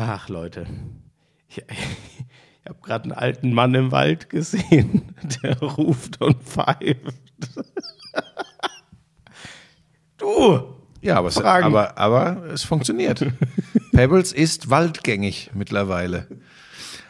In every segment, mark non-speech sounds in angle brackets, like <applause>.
Ach, Leute. Ich, ich habe gerade einen alten Mann im Wald gesehen, <laughs> der ruft und pfeift. <laughs> du! Ja, aber es, aber, aber es funktioniert. Pebbles ist waldgängig mittlerweile.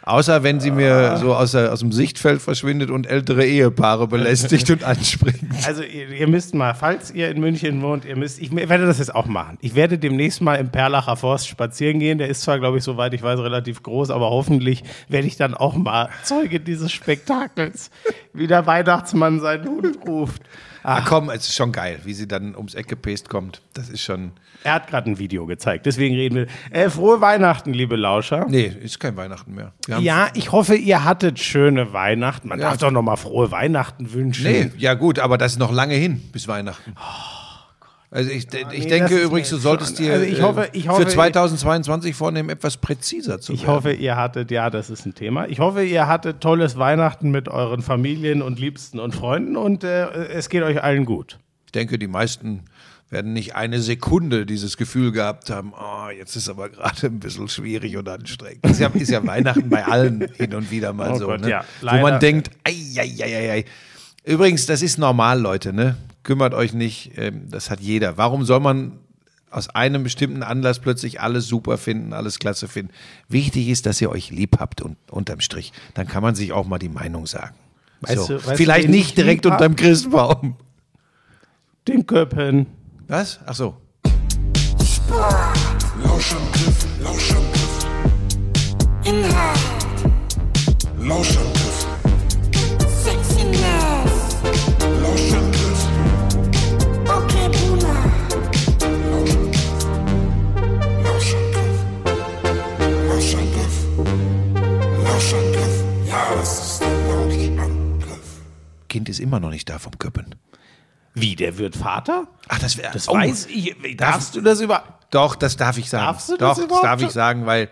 Außer wenn sie mir so aus, aus dem Sichtfeld verschwindet und ältere Ehepaare belästigt und anspringt. Also ihr, ihr müsst mal, falls ihr in München wohnt, ihr müsst, ich werde das jetzt auch machen. Ich werde demnächst mal im Perlacher Forst spazieren gehen. Der ist zwar, glaube ich, soweit ich weiß, relativ groß, aber hoffentlich werde ich dann auch mal Zeuge dieses Spektakels, wie der Weihnachtsmann seinen Hund ruft. Ah, komm, es ist schon geil, wie sie dann ums Eck gepest kommt. Das ist schon. Er hat gerade ein Video gezeigt, deswegen reden wir. Äh, frohe Weihnachten, liebe Lauscher. Nee, ist kein Weihnachten mehr. Ja, ich hoffe, ihr hattet schöne Weihnachten. Man Ja. darf doch noch mal frohe Weihnachten wünschen. Nee, ja gut, aber das ist noch lange hin bis Weihnachten. Also ich, ich Oh nee, denke übrigens, du solltest dir also ich äh, hoffe- ich hoffe- für 2022 vornehmen, etwas präziser zu Ich werden. hoffe, ihr hattet, ja, das ist ein Thema. Ich hoffe, ihr hattet tolles Weihnachten mit euren Familien und Liebsten und Freunden und äh, es geht euch allen gut. Ich denke, die meisten werden nicht eine Sekunde dieses Gefühl gehabt haben, oh, jetzt ist aber gerade ein bisschen schwierig und anstrengend. Das ist ja, ist ja Weihnachten bei allen hin und wieder mal Oh so, Gott, ne? ja, wo leider. man denkt, ei, ei, ei, ei, ei. Übrigens, das ist normal, Leute, ne? Kümmert euch nicht, ähm, das hat jeder. Warum soll man aus einem bestimmten Anlass plötzlich alles super finden, alles klasse finden? Wichtig ist, dass ihr euch lieb habt und unterm Strich. Dann kann man sich auch mal die Meinung sagen. Weißt so. du- weißt du, Vielleicht ich nicht direkt unterm Christbaum. Den Köppen. Was? Ach so. Lauschangriff, Lauschangriff. Inhalt, Lauschangriff, Kind ist immer noch nicht da vom Köppen. Wie, der wird Vater? Ach, das wäre. Das weiß ich. Darfst du das über... Doch, das darf ich sagen. Darfst du das Doch, das überhaupt darf ich sagen, weil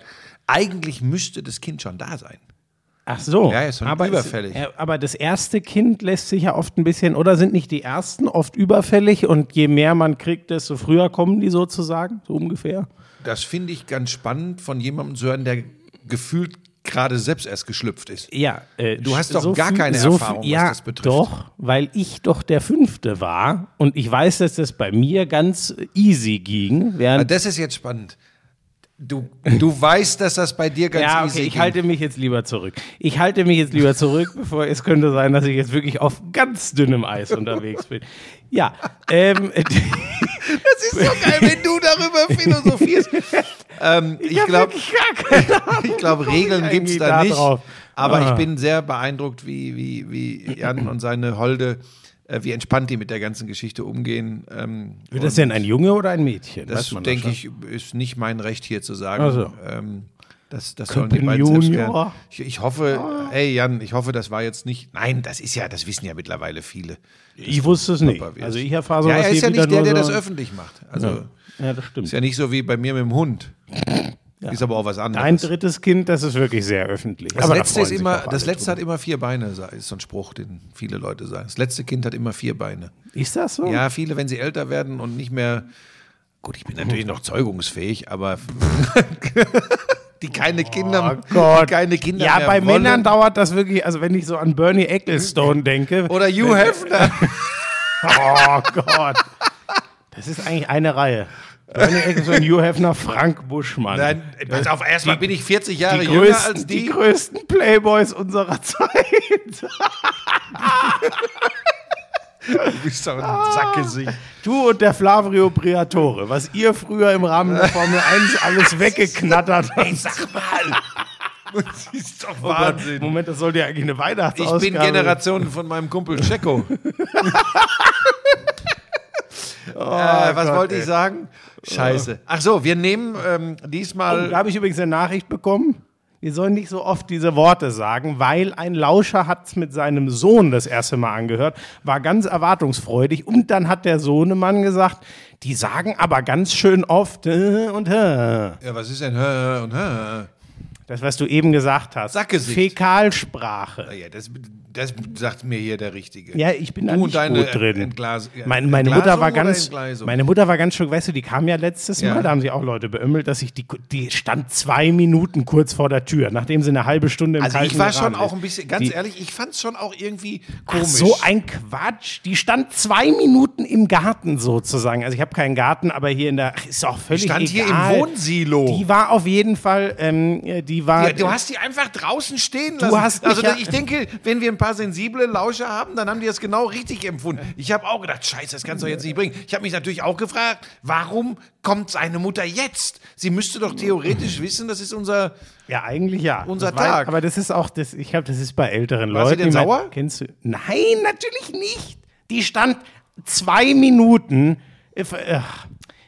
eigentlich müsste das Kind schon da sein. Ach so. Ja, ist schon aber überfällig. Äh, aber das erste Kind lässt sich ja oft ein bisschen, oder sind nicht die ersten oft überfällig und je mehr man kriegt, desto früher kommen die sozusagen, so ungefähr? Das finde ich ganz spannend, von jemandem zu hören, der gefühlt gerade selbst erst geschlüpft ist. Ja, äh, Du hast so doch gar viel- keine so Erfahrung, viel- was ja, das betrifft. Doch, weil ich doch der Fünfte war und ich weiß, dass das bei mir ganz easy ging. Ah, Während Das ist jetzt spannend. Du, du <laughs> weißt, dass das bei dir ganz ja, easy okay, ich ging. halte mich jetzt lieber zurück. Ich halte mich jetzt lieber zurück, <laughs> bevor es könnte sein, dass ich jetzt wirklich auf ganz dünnem Eis unterwegs bin. Ja, ähm, <laughs> Das ist so geil, wenn du darüber philosophierst. Ähm, ich glaube, ich glaube, <laughs> Regeln ich gibt es da da nicht. drauf? Aber Ah. ich bin sehr beeindruckt, wie, wie, wie Jan und seine Holde, äh, wie entspannt die mit der ganzen Geschichte umgehen. Ähm, Wird das denn ein Junge oder ein Mädchen? das denke ich, ist nicht mein Recht hier zu sagen. Ach so. Ähm, das, das sollen die beiden selbst klären. Ich, ich hoffe, hey Jan, ich hoffe, das war jetzt nicht. Nein, das ist ja, das wissen ja mittlerweile viele. Ich wusste es nicht. Wird. Also ich erfahre Ja, sowas er ist ja nicht der, der so. das öffentlich macht. Also Ja, das stimmt. ist ja nicht so wie bei mir mit dem Hund. Ist aber auch was anderes. Ein drittes Kind, das ist wirklich sehr öffentlich. Das Aber da letzte, ist freuen sich immer, das letzte hat immer vier Beine, ist so ein Spruch, den viele Leute sagen. Das letzte Kind hat immer vier Beine. Ist das so? Ja, viele, wenn sie älter werden und nicht mehr. Gut, ich bin natürlich noch zeugungsfähig, aber <laughs> die keine Kinder, Oh Gott. die keine Kinder Ja, bei wollen. Männern dauert das wirklich, also wenn ich so an Bernie Ecclestone denke. Oder Hugh Hefner. <laughs> Oh Gott. Das ist eigentlich eine Reihe. Bernie Ecclestone, Hugh Hefner, Frank Buschmann. Nein, pass auf, erstmal bin ich 40 Jahre die jünger größten, als die die. größten Playboys unserer <laughs> Zeit. <laughs> Du bist doch ein Sackgesicht. Du und der Flavio Briatore, was ihr früher im Rahmen der Formel 1 alles <laughs> weggeknattert habt. Sag mal. Das ist doch Oh Wahnsinn. Moment, das sollte ja eigentlich eine Ich Weihnachtsausgabe bin Generation von meinem Kumpel Checo. <laughs> <laughs> äh, was Gott, wollte ich ey. sagen? Scheiße. Ach so, wir nehmen ähm, Oh, diesmal. da habe ich übrigens eine Nachricht bekommen. Wir sollen nicht so oft diese Worte sagen, weil ein Lauscher hat es mit seinem Sohn das erste Mal angehört, war ganz erwartungsfreudig und dann hat der Sohnemann gesagt, die sagen aber ganz schön oft äh, und äh. Ja, was ist denn? Hä, und hä? Das, was du eben gesagt hast. Sackgesicht. Fäkalsprache. Ja, das, das sagt mir hier der Richtige. Ja, ich bin da Du nicht deine gut drin. Entglas- meine, meine Mutter war ganz, meine Mutter war ganz schön, weißt du, die kam ja letztes Ja. Mal, da haben sie auch Leute beömmelt, dass ich die, die stand zwei Minuten kurz vor der Tür, nachdem sie eine halbe Stunde im Also ich war schon auch ein bisschen, ganz die, ehrlich, ich fand es schon auch irgendwie Ach, komisch. so ein Quatsch. Die stand zwei Minuten im Garten sozusagen. Also ich habe keinen Garten, aber hier in der ist auch völlig stand egal. hier im Wohnsilo. Die war auf jeden Fall, ähm, die war. Ja, du hast die einfach draußen stehen Du lassen. hast mich also ja- ich denke, wenn wir ein paar sensible Lauscher haben, dann haben die das genau richtig empfunden. Ich habe auch gedacht, scheiße, das kannst du jetzt nicht bringen. Ich habe mich natürlich auch gefragt, warum kommt seine Mutter jetzt? Sie müsste doch theoretisch wissen, das ist unser... Ja, eigentlich ja. Unser war- Tag. Aber das ist auch, das, ich glaube, das ist bei älteren War sie Leuten. denn Ich mein, sauer? Kennst du? Nein, natürlich nicht. Die stand zwei Minuten. äh, ach,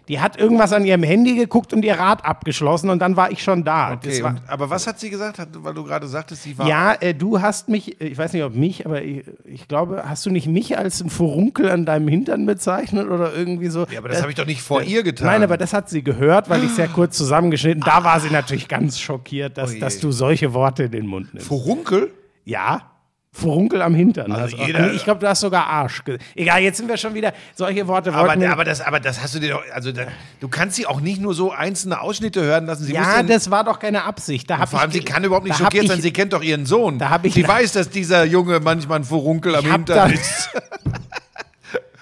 Die hat irgendwas an ihrem Handy geguckt und ihr Rad abgeschlossen und dann war ich schon da. Okay, war, und, aber was hat sie gesagt, hat, weil du gerade sagtest, sie war... ja, äh, du hast mich, äh, ich weiß nicht, ob mich, aber ich, ich glaube, hast du nicht mich als ein Furunkel an deinem Hintern bezeichnet oder irgendwie so? Ja, aber das habe ich doch nicht vor ihr getan. Nein, aber das hat sie gehört, weil ich sehr kurz zusammengeschnitten. Da war sie natürlich ganz schockiert, dass, Oh dass du solche Worte in den Mund nimmst. Furunkel? Ja. Furunkel am Hintern. Also Also jeder- ich glaube, du hast sogar Arsch. Egal, jetzt sind wir schon wieder. Solche Worte Aber, aber, das, aber das hast du dir doch... Also da, du kannst sie auch nicht nur so einzelne Ausschnitte hören lassen. Sie ja, das war doch keine Absicht. Da Vor allem, ich, sie kann überhaupt nicht schockiert ich, sein. Sie kennt doch ihren Sohn. Da ich- sie weiß, dass dieser Junge manchmal ein Furunkel am Hintern ist. <laughs>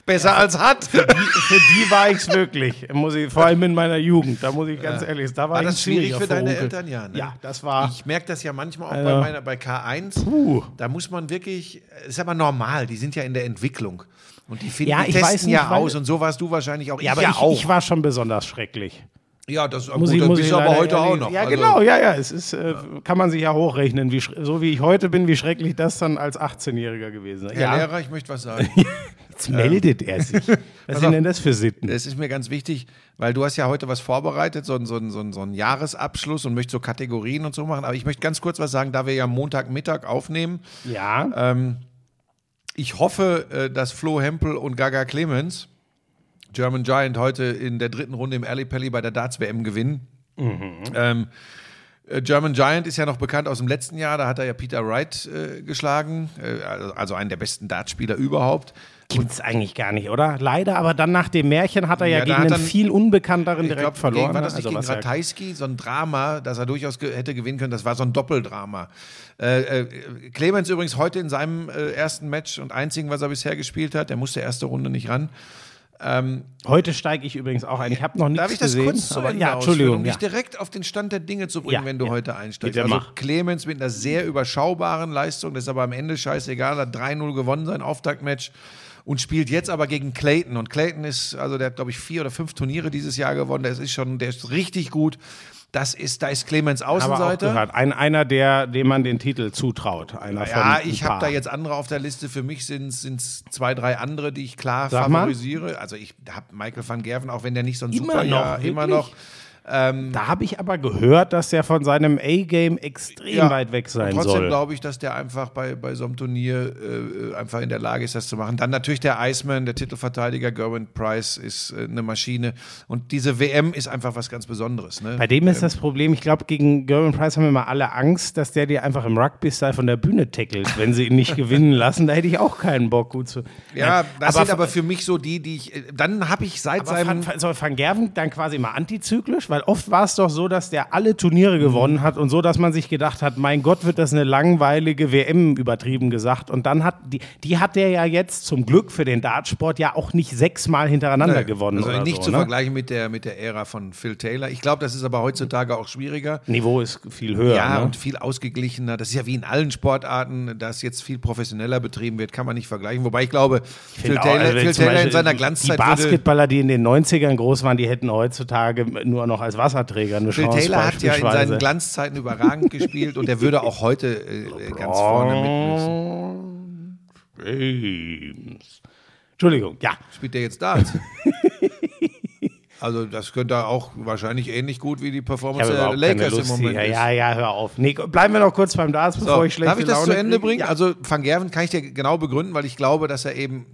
Besser als hat. Für die war ich es wirklich. Muss ich, vor allem in meiner Jugend. Da muss ich ganz ehrlich sagen. Da war, War das schwierig für deine Furunkel. Eltern? Ja, ne? Ja, das war. Ich merke das ja manchmal auch Also- bei, meiner, bei K1. Puh. Da muss man wirklich, ist aber normal, die sind ja in der Entwicklung. Und die finden, Ja, die ich testen weiß nicht, ja aus und so warst du wahrscheinlich auch. ja, aber ja ich, auch. ich war schon besonders schrecklich. Ja, das Muss gut, ich, das muss ich aber heute auch ehrlich- noch. Ja, Also, genau, ja, ja. Es ist, äh, kann man sich ja hochrechnen, wie, so wie ich heute bin, wie schrecklich das dann als 18-Jähriger gewesen ist. Herr Ja, Lehrer, ich möchte was sagen. <laughs> jetzt meldet er sich. Was sind denn das für Sitten? Es ist mir ganz wichtig, weil du hast ja heute was vorbereitet, so, so, so, so einen Jahresabschluss und möchtest so Kategorien und so machen. Aber ich möchte ganz kurz was sagen, da wir ja Montagmittag aufnehmen. Ja. Ich hoffe, äh, dass Flo Hempel und Gaga Clemens German Giant heute in der dritten Runde im Alley Pally bei der Darts WM gewinnen. Ähm, äh, German Giant ist ja noch bekannt aus dem letzten Jahr, da hat er ja Peter Wright äh, geschlagen, äh, also, also einen der besten Dartspieler überhaupt. Gibt's eigentlich gar nicht, oder? Leider, aber dann nach dem Märchen hat er ja, Ja, gegen einen er- viel unbekannteren Ich direkt glaube, verloren. war das ne? nicht gegen was ja- Ratajski, so ein Drama, das er durchaus ge hätte gewinnen können. Das war so ein Doppeldrama. Äh, äh, Clemens übrigens heute in seinem äh, ersten Match und einzigen, was er bisher gespielt hat, der musste erste Runde nicht ran. Heute steige ich übrigens auch ein. Ich habe noch nichts Darf ich das gesehen. kurz zu aber, Ende ja, Entschuldigung. um Ja. dich direkt auf den Stand der Dinge zu bringen, Ja, wenn du ja. heute einsteigst? Bitte Also. Clemens mit einer sehr überschaubaren Leistung, das ist aber am Ende scheißegal, hat 3-0 gewonnen, sein Auftaktmatch und spielt jetzt aber gegen Clayton. Und Clayton ist, also der hat, glaube ich, vier oder fünf Turniere dieses Jahr gewonnen, der ist schon, der ist richtig gut. Das ist, da ist Clemens Aber auch Außenseiter. gehört. Ein, einer, der, dem man den Titel zutraut. Einer von Ja, ich habe da jetzt andere auf der Liste. Für mich sind es zwei, drei andere, die ich klar Sag mal. favorisiere. Also ich habe Michael van Gerven, auch wenn der nicht so ein Immer super noch, Jahr, immer wirklich? Noch. Da habe ich aber gehört, dass der von seinem A-Game extrem Ja, weit weg sein Trotzdem soll. glaube ich, dass der einfach bei, bei so einem Turnier äh, einfach in der Lage ist, das zu machen. Dann natürlich der Iceman, der Titelverteidiger Gerwin Price ist äh, eine Maschine. Und diese WM ist einfach was ganz Besonderes. Ne? Bei dem ist das Problem, ich glaube, gegen Gerwin Price haben immer alle Angst, dass der dir einfach im Rugby-Style von der Bühne tackelt, wenn sie ihn nicht <laughs> gewinnen lassen. Da hätte ich auch keinen Bock, gut zu. ja, das aber sind aber für mich so die, die ich. äh, Dann habe ich seit seinem. Van, soll Van Gerven dann quasi immer antizyklisch? Weil oft war es doch so, dass der alle Turniere gewonnen hat und so, dass man sich gedacht hat, mein Gott, wird das eine langweilige WM übertrieben gesagt. Und dann hat die, die hat der ja jetzt zum Glück für den Dartsport ja auch nicht sechsmal hintereinander gewonnen. Also nicht so, zu ne? vergleichen mit der, mit der Ära von Phil Taylor. Ich glaube, das ist aber heutzutage auch schwieriger. Niveau ist viel höher. Ja, ne? und viel ausgeglichener. Das ist ja wie in allen Sportarten, dass jetzt viel professioneller betrieben wird, kann man nicht vergleichen. Wobei ich glaube, Phil Genau, Taylor, also Phil Taylor in seiner Glanzzeit Die. Basketballer, die in den 90ern groß waren, die hätten heutzutage nur noch als Wasserträger eine Phil Chance. Taylor hat ja in seinen Glanzzeiten überragend gespielt und er würde auch heute äh, äh, ganz vorne mit müssen. James. Entschuldigung, ja. Spielt der jetzt Darts? <laughs> Also das könnte auch wahrscheinlich ähnlich gut wie die Performance der Lakers im Moment ist. Ja, ja, hör auf. Nee, bleiben wir noch kurz beim Darts, bevor So, ich schlechte darf ich das Laune zu Ende bringen? Ja. Also Van Gerven kann ich dir genau begründen, weil ich glaube, dass er eben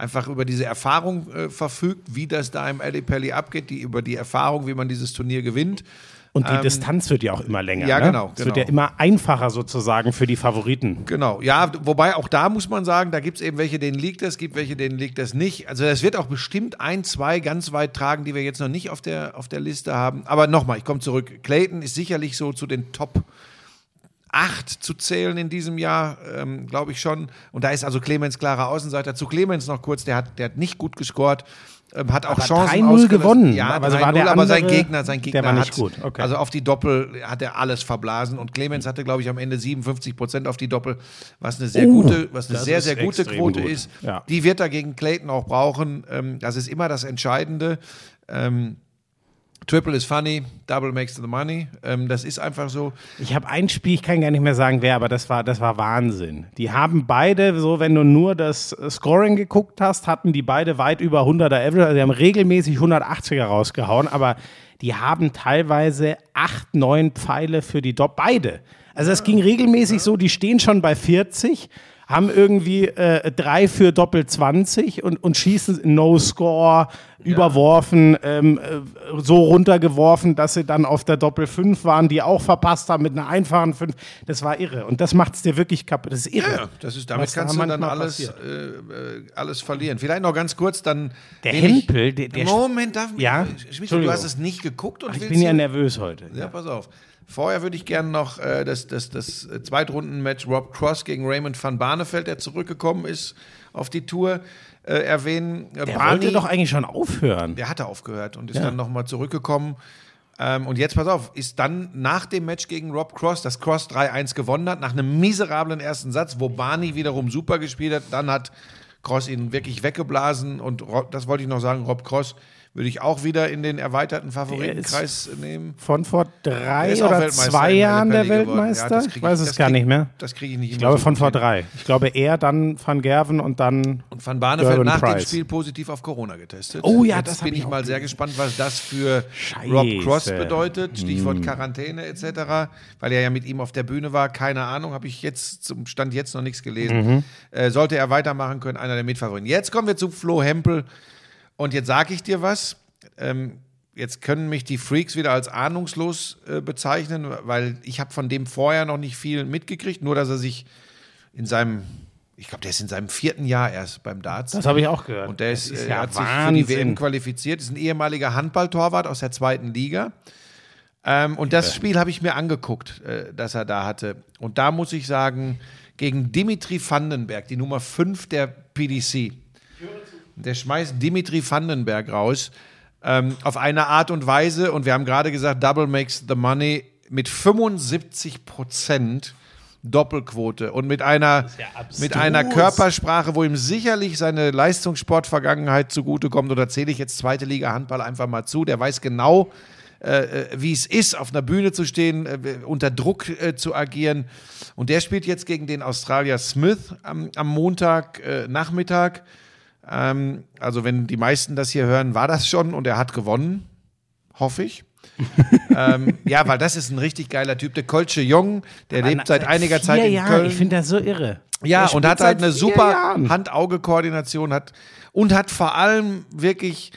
einfach über diese Erfahrung äh, verfügt, wie das da im Ali Pelli abgeht, die, über die Erfahrung, wie man dieses Turnier gewinnt. Und die Distanz wird ja auch immer länger. ja, ne? genau, Es wird ja genau. immer einfacher sozusagen für die Favoriten. Genau, ja, wobei auch da muss man sagen, da gibt es eben welche, denen liegt das, gibt welche, denen liegt das nicht. Also das wird auch bestimmt ein, zwei ganz weit tragen, die wir jetzt noch nicht auf der, auf der Liste haben. Aber nochmal, ich komme zurück. Clayton ist sicherlich so zu den Top 8 zu zählen in diesem Jahr, ähm, glaube ich schon. Und da ist also Clemens klarer Außenseiter. Zu Clemens noch kurz, der hat, der hat nicht gut gescored. Ähm, hat auch Aber Chancen 3-0 ausgelassen. gewonnen, Ja, aber so 3-0, war der aber sein Gegner, sein Gegner war nicht hat, gut, okay. also auf die Doppel hat er alles verblasen und Clemens hatte, glaube ich, am Ende 57 Prozent auf die Doppel, was eine sehr Uh, gute, was eine sehr, sehr gute Quote gut. ist. Ja. Die wird er gegen Clayton auch brauchen. Ähm, das ist immer das Entscheidende. Ähm, Triple is funny, Double makes the money. Ähm, das ist einfach so. Ich habe ein Spiel, ich kann gar nicht mehr sagen, wer, aber das war, das war Wahnsinn. Die haben beide, so wenn du nur das Scoring geguckt hast, hatten die beide weit über 100er Average. Also die haben regelmäßig 180er rausgehauen, aber die haben teilweise acht, neun Pfeile für die Dopp. Beide. Also es ging regelmäßig so, die stehen schon bei 40, haben irgendwie äh, drei für Doppel 20 und, und schießen No-Score, überworfen, ähm, äh, so runtergeworfen, dass sie dann auf der Doppel 5 waren, die auch verpasst haben mit einer einfachen 5. Das war irre. Und das macht es dir wirklich kaputt. Das ist irre. Ja, das ist, damit Was da kannst du dann alles, äh, äh, alles verlieren. Vielleicht noch ganz kurz, dann. Der ich- Hempel, der- der- Moment, darf Ja? Schmidt, du hast es nicht geguckt und Ich willst bin ja nervös heute. Ja, pass auf. Vorher würde ich gerne noch äh, das, das, das Zweitrunden-Match Rob Cross gegen Raymond van Barneveld, der zurückgekommen ist auf die Tour, äh, erwähnen. Äh, Der Barney- wollte doch eigentlich schon aufhören. der hatte aufgehört und ist Ja. dann nochmal zurückgekommen. Ähm, und jetzt, pass auf, ist dann nach dem Match gegen Rob Cross, das Cross 3-1 gewonnen hat, nach einem miserablen ersten Satz, wo Barney wiederum super gespielt hat, dann hat Cross ihn wirklich weggeblasen und das wollte ich noch sagen, Rob Cross würde ich auch wieder in den erweiterten Favoritenkreis nehmen. Von vor drei oder zwei Jahren der. Ja, Weltmeister? krieg ich weiß es gar krieg- nicht mehr. Das kriege ich nicht Ich glaube so von vor drei. Ich glaube er, dann Van Gerven und dann. Und Van Barneveld nach dem Price. Spiel positiv auf Corona getestet. Oh ja, Jetzt das bin ich ich mal sehr gespannt, was das für Scheiße. Rob Cross bedeutet. Stichwort Quarantäne etc. Weil er ja mit ihm auf der Bühne war. Keine Ahnung, habe ich jetzt zum Stand jetzt noch nichts gelesen. Äh, sollte er weitermachen können, einer der Mitfavoriten. Jetzt kommen wir zu Flo Hempel. Und jetzt sage ich dir was. Ähm, jetzt können mich die Freaks wieder als ahnungslos äh, bezeichnen, weil ich habe von dem vorher noch nicht viel mitgekriegt. Nur, dass er sich in seinem, ich glaube, der ist in seinem vierten Jahr erst beim Darts. Das habe ich auch gehört. Und der ist, Das äh, ja hat sich für Wahnsinn. die WM qualifiziert, ist ein ehemaliger Handballtorwart aus der zweiten Liga. Ähm, und das Spiel habe ich mir angeguckt, äh, das er da hatte. Und da muss ich sagen, gegen Dimitri Vandenberg, die Nummer 5 der PDC. Der schmeißt Dimitri Vandenberg raus. Ähm, auf eine Art und Weise, und wir haben gerade gesagt, Double makes the money mit 75 Prozent Doppelquote und mit einer, ja mit einer Körpersprache, wo ihm sicherlich seine Leistungssportvergangenheit zugutekommt. Oder zähle ich jetzt zweite Liga Handball einfach mal zu. Der weiß genau, äh, äh, wie es ist, auf einer Bühne zu stehen, äh, unter Druck äh, zu agieren. Und der spielt jetzt gegen den Australier Smith am, am Montag äh, Nachmittag. Ähm, also wenn die meisten das hier hören, war das schon und er hat gewonnen, hoffe ich. <laughs> ähm, ja, weil das ist ein richtig geiler Typ. Der Kolche Jung, der lebt seit einiger Zeit in Jahren. Köln. Ich finde das so irre. Ja, und hat halt eine super. Hand-Auge-Koordination hat und hat vor allem wirklich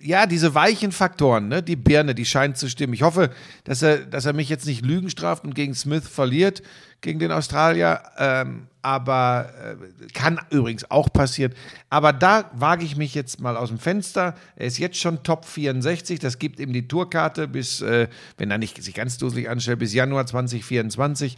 ja, diese weichen Faktoren, ne? die Birne, die scheint zu stimmen. Ich hoffe, dass er, dass er mich jetzt nicht Lügen straft und gegen Smith verliert, gegen den Australier. Ähm, aber äh, kann übrigens auch passieren. Aber da wage ich mich jetzt mal aus dem Fenster. Er ist jetzt schon Top 64. Das gibt ihm die Tourkarte bis, äh, wenn er nicht sich ganz dusselig anstellt, bis Januar 2024.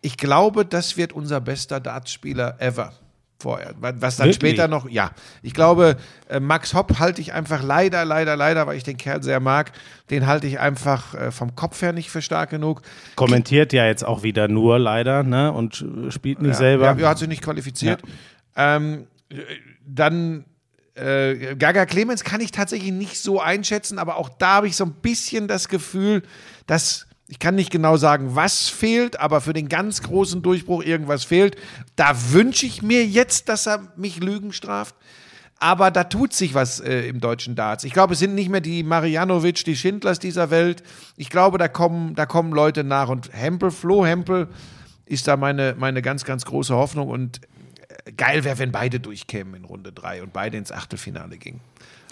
Ich glaube, das wird unser bester Dartspieler ever. Vorher. Was dann Wirklich? später noch, ja. Ich glaube, äh, Max Hopp halte ich einfach leider, leider, leider, weil ich den Kerl sehr mag, den halte ich einfach äh, vom Kopf her nicht für stark genug. Kommentiert ja jetzt auch wieder nur leider, ne? Und äh, spielt nicht selber. Ja, ja, hat sich nicht qualifiziert. Ähm, äh, dann äh, Gaga Clemens kann ich tatsächlich nicht so einschätzen, aber auch da habe ich so ein bisschen das Gefühl, dass ich kann nicht genau sagen, was fehlt, aber für den ganz großen Durchbruch irgendwas fehlt. Da wünsche ich mir jetzt, dass er mich Lügen straft. Aber da tut sich was äh, im deutschen Darts. Ich glaube, es sind nicht mehr die Marianovic, die Schindlers dieser Welt. Ich glaube, da kommen, da kommen Leute nach. Und Hempel, Flo Hempel ist da meine, meine ganz, ganz große Hoffnung. Und äh, geil wäre, wenn beide durchkämen in Runde drei und beide ins Achtelfinale gingen.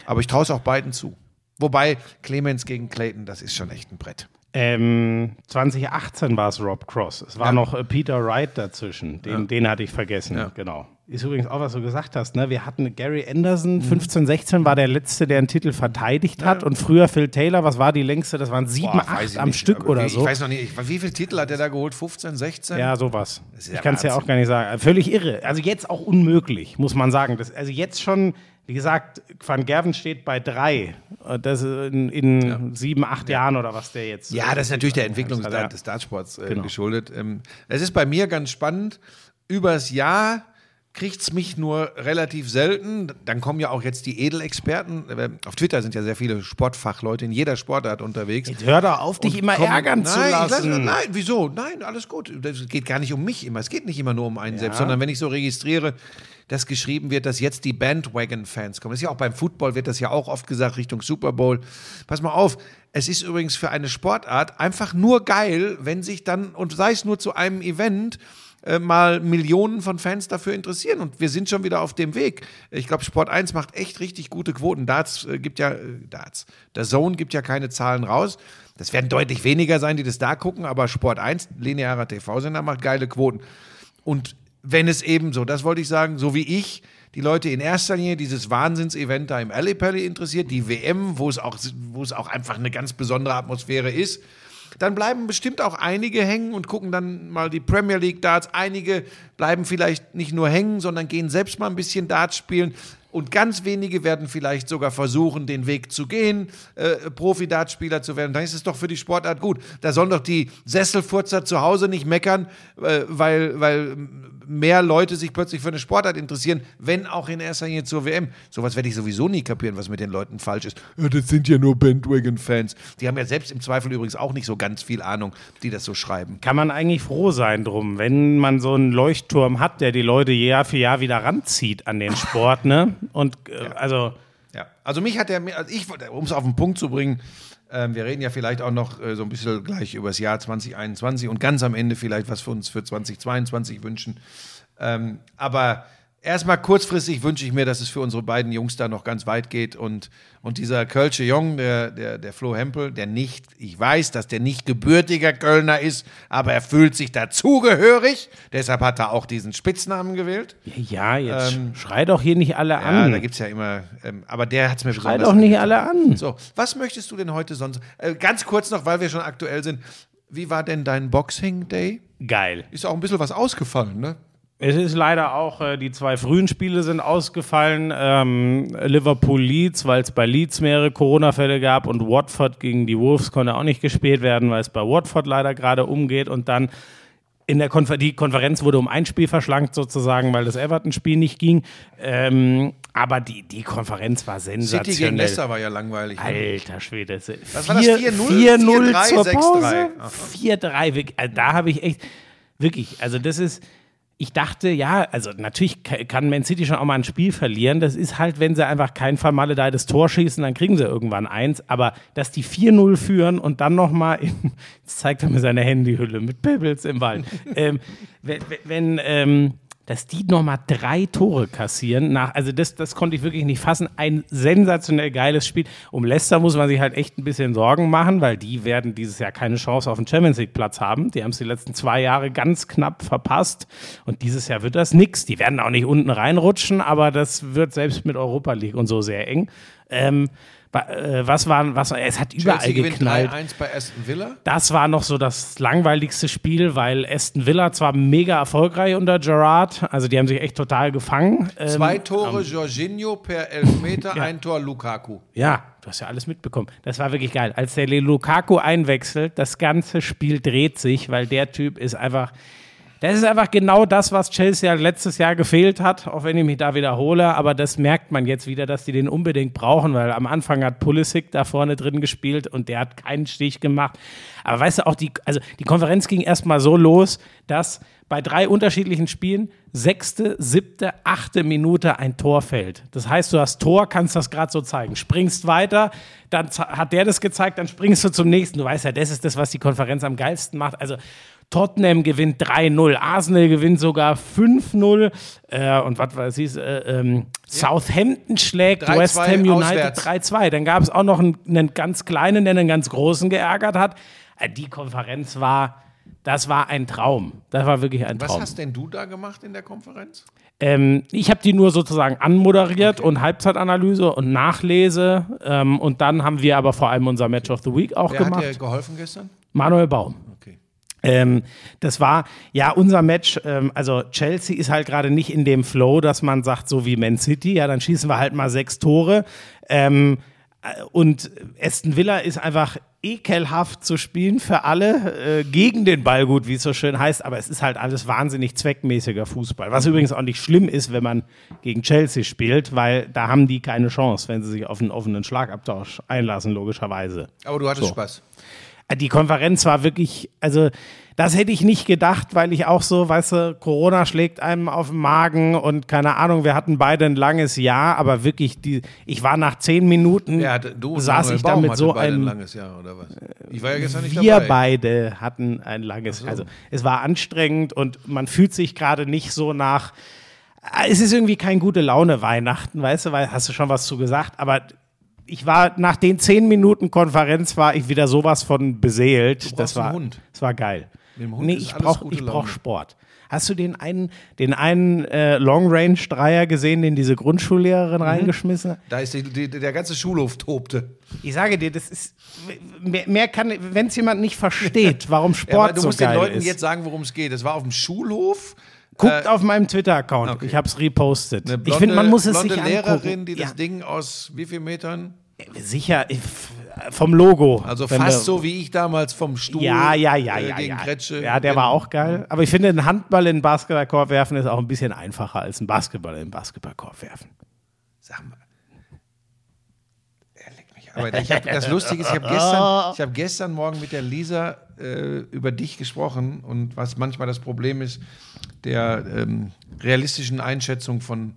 Aber ich traue es auch beiden zu. Wobei Clemens gegen Clayton, das ist schon echt ein Brett. Ähm, 2018 war es Rob Cross. Es war Ja. noch äh, Peter Wright dazwischen. Den, den hatte ich vergessen. Ja. Genau. Ist übrigens auch, was du gesagt hast. Ne? Wir hatten Gary Anderson, Mhm. 15, 16 war der Letzte, der einen Titel verteidigt hat. Und früher Phil Taylor, was war die längste? Das waren sieben, Boah, acht ich am nicht. Stück oder wie, so. Ich weiß noch nicht, ich, wie viele Titel hat er da geholt? 15, 16? Ja, sowas. ja Ich kann es ja auch gar nicht sagen. Völlig irre. Also jetzt auch unmöglich, muss man sagen. Das, also jetzt schon, wie gesagt, Van Gerven steht bei drei. Äh, Das in, in sieben, acht Jahren oder was der jetzt. Ja, das ist natürlich der Entwicklung des, Ja. des Dartsports äh, Genau. geschuldet. Ähm, es ist bei mir ganz spannend. Übers Jahr kriegt es mich nur relativ selten. Dann kommen ja auch jetzt die Edelexperten. Äh, Auf Twitter sind ja sehr viele Sportfachleute in jeder Sportart unterwegs. Jetzt hör doch auf, dich immer komm- ärgern zu nein, ich lassen. lass- nein, wieso? Nein, alles gut. Es geht gar nicht um mich immer. Es geht nicht immer nur um einen selbst, sondern wenn ich so registriere, dass geschrieben wird, dass jetzt die Bandwagon-Fans kommen. Das ist ja auch beim Football, wird das ja auch oft gesagt, Richtung Super Bowl. Pass mal auf, es ist übrigens für eine Sportart einfach nur geil, wenn sich dann, und sei es nur zu einem Event, äh, mal Millionen von Fans dafür interessieren. Und wir sind schon wieder auf dem Weg. Ich glaube, Sport 1 macht echt richtig gute Quoten. Darts äh, gibt ja, äh, Darts. Der Zone gibt ja keine Zahlen raus. Das werden deutlich weniger sein, die das da gucken, aber Sport 1, linearer TV-Sender, macht geile Quoten. Und wenn es eben so, das wollte ich sagen, so wie ich, die Leute in erster Linie dieses Wahnsinns-Event da im Alley interessiert, die WM, wo es auch, wo es auch einfach eine ganz besondere Atmosphäre ist, dann bleiben bestimmt auch einige hängen und gucken dann mal die Premier League Darts. Einige bleiben vielleicht nicht nur hängen, sondern gehen selbst mal ein bisschen Darts spielen. Und ganz wenige werden vielleicht sogar versuchen, den Weg zu gehen, äh, Profi-Dartspieler zu werden. Dann ist es doch für die Sportart gut. Da sollen doch die Sesselfurzer zu Hause nicht meckern, äh, weil, weil mehr Leute sich plötzlich für eine Sportart interessieren, wenn auch in erster Linie zur WM. Sowas werde ich sowieso nie kapieren, was mit den Leuten falsch ist. Ja, das sind ja nur Bandwagon-Fans. Die haben ja selbst im Zweifel übrigens auch nicht so ganz viel Ahnung, die das so schreiben. Kann man eigentlich froh sein drum, wenn man so einen Leuchtturm hat, der die Leute Jahr für Jahr wieder ranzieht an den Sport, ne? Und äh, also Ja, also mich hat er, also ich, um es auf den Punkt zu bringen, ähm, wir reden ja vielleicht auch noch äh, so ein bisschen gleich über das Jahr 2021 und ganz am Ende vielleicht was für uns für 2022 wünschen. Ähm, aber erstmal kurzfristig wünsche ich mir, dass es für unsere beiden Jungs da noch ganz weit geht und, und dieser Kölsche Jung, der, der, der Flo Hempel, der nicht, ich weiß, dass der nicht gebürtiger Kölner ist, aber er fühlt sich dazugehörig, deshalb hat er auch diesen Spitznamen gewählt. ja, jetzt schrei doch hier nicht alle Ja, an. da gibt es ja immer, ähm, aber der hat es mir schrei besonders doch nicht angetan. alle an. So, was möchtest du denn heute sonst? Äh, ganz kurz noch, weil wir schon aktuell sind. Wie war denn dein Boxing Day? Geil. Ist auch ein bisschen was ausgefallen, ne? Es ist leider auch, äh, die zwei frühen Spiele sind ausgefallen. Ähm, Liverpool-Leeds, weil es bei Leeds mehrere Corona-Fälle gab und Watford gegen die Wolves konnte auch nicht gespielt werden, weil es bei Watford leider gerade umgeht. Und dann in der Konfer die Konferenz wurde um ein Spiel verschlankt sozusagen, weil das Everton-Spiel nicht ging. Ähm, aber die, die Konferenz war City sensationell. gegen Leicester war ja langweilig. Ne? Alter Schwede. Was war das? 4-0? 4-0 4-3, zur 6-3. Pause. Aha. 4-3. wirklich, also Da habe ich echt, wirklich, also das ist, ich dachte, ja, also natürlich ka- kann Man City schon auch mal ein Spiel verlieren. Das ist halt, wenn sie einfach kein vermaledeitetes Tor schießen, dann kriegen sie irgendwann eins. Aber dass die 4-0 führen und dann nochmal, jetzt zeigt er mir seine Handyhülle mit Pebbles im Wald. <laughs> ähm, wenn, wenn ähm, dass die nochmal drei Tore kassieren. Nach, also das, das konnte ich wirklich nicht fassen. Ein sensationell geiles Spiel. Um Leicester muss man sich halt echt ein bisschen Sorgen machen, weil die werden dieses Jahr keine Chance auf den Champions League Platz haben. Die haben es die letzten zwei Jahre ganz knapp verpasst. Und dieses Jahr wird das nix. Die werden auch nicht unten reinrutschen, aber das wird selbst mit Europa League und so sehr eng. Ähm, äh, was waren, was, es hat überall Chelsea gewinnt geknallt. 3-1 bei Aston Villa. Das war noch so das langweiligste Spiel, weil Aston Villa zwar mega erfolgreich unter Gerard, also die haben sich echt total gefangen. Ähm, Zwei Tore Jorginho per Elfmeter, <laughs> ein Tor Lukaku. ja, du hast ja alles mitbekommen. Das war wirklich geil. Als der Lukaku einwechselt, das ganze Spiel dreht sich, weil der Typ ist einfach. Das ist einfach genau das, was Chelsea letztes Jahr gefehlt hat, auch wenn ich mich da wiederhole. Aber das merkt man jetzt wieder, dass die den unbedingt brauchen, weil am Anfang hat Pulisic da vorne drin gespielt und der hat keinen Stich gemacht. Aber weißt du, auch die, also die Konferenz ging erstmal so los, dass bei drei unterschiedlichen Spielen sechste, siebte, achte Minute ein Tor fällt. Das heißt, du hast Tor, kannst das gerade so zeigen. Springst weiter, dann hat der das gezeigt, dann springst du zum nächsten. Du weißt ja, das ist das, was die Konferenz am geilsten macht. Also Tottenham gewinnt 3-0, Arsenal gewinnt sogar 5-0 äh, und was weiß ich, äh, ähm, Southampton schlägt 3-2 West Ham United auswärts. 3-2. Dann gab es auch noch einen, einen ganz kleinen, der einen ganz großen geärgert hat. Äh, Die Konferenz war, das war ein Traum. Das war wirklich ein Was Traum. hast denn du da gemacht in der Konferenz? Ähm, ich habe die nur sozusagen anmoderiert und Halbzeitanalyse und Nachlese. Ähm, und dann haben wir aber vor allem unser Match of the Week auch Wer hat gemacht. dir geholfen gestern? Manuel Baum. Ähm, das war ja unser Match. Ähm, also Chelsea ist halt gerade nicht in dem Flow, dass man sagt, so wie Man City, ja, dann schießen wir halt mal sechs Tore. Ähm, äh, und Aston Villa ist einfach ekelhaft zu spielen für alle, äh, gegen den Ball gut, wie es so schön heißt, aber es ist halt alles wahnsinnig zweckmäßiger Fußball. Was übrigens auch nicht schlimm ist, wenn man gegen Chelsea spielt, weil da haben die keine Chance, wenn sie sich auf einen offenen Schlagabtausch einlassen, logischerweise. Aber du hattest So. Spaß. Die Konferenz war wirklich, also das hätte ich nicht gedacht, weil ich auch so, weißt du, Corona schlägt einem auf den Magen und keine Ahnung, wir hatten beide ein langes Jahr, aber wirklich, die, ich war nach zehn Minuten, hatte, du saß ich da Baum mit hatte so ein einem, langes Jahr oder was? Ich war ja gestern nicht wir dabei. beide hatten ein langes, also es war anstrengend und man fühlt sich gerade nicht so nach, es ist irgendwie kein gute Laune Weihnachten, weißt du, weil hast du schon was zu gesagt, aber ich war nach den zehn Minuten Konferenz war ich wieder sowas von beseelt. das war, Hund. Das war geil. Mit dem Hund nee, ist ich brauche brauch. Sport. Hast du den einen, den einen äh, Long Range Dreier gesehen, den diese Grundschullehrerin Mhm. reingeschmissen hat? Da ist die, die, der ganze Schulhof tobte. Ich sage dir, das ist mehr, mehr kann, wenn es jemand nicht versteht, <laughs> warum Ja, Sport aber du so musst den geil Leuten ist. jetzt sagen, worum es geht. Es war auf dem Schulhof. Guckt äh, auf meinem Twitter-Account. okay. Ich habe es repostet. Eine ich finde, man muss es blonde sich Lehrerin, angucken. die das ja, Ding aus wie viel Metern? sicher ich, vom Logo. Also fast du- so wie ich damals vom Stuhl Ja, ja, ja, äh, ja. gegen ja. Kretsche. ja, der war auch geil. Aber ich finde, ein Handball in den Basketballkorb werfen ist auch ein bisschen einfacher als ein Basketball in den Basketballkorb werfen. Sag mal. Er leckt mich. Aber ich hab, das Lustige ist, ich habe gestern, ich hab gestern Morgen mit der Lisa äh, über dich gesprochen und was manchmal das Problem ist, der ähm, realistischen Einschätzung von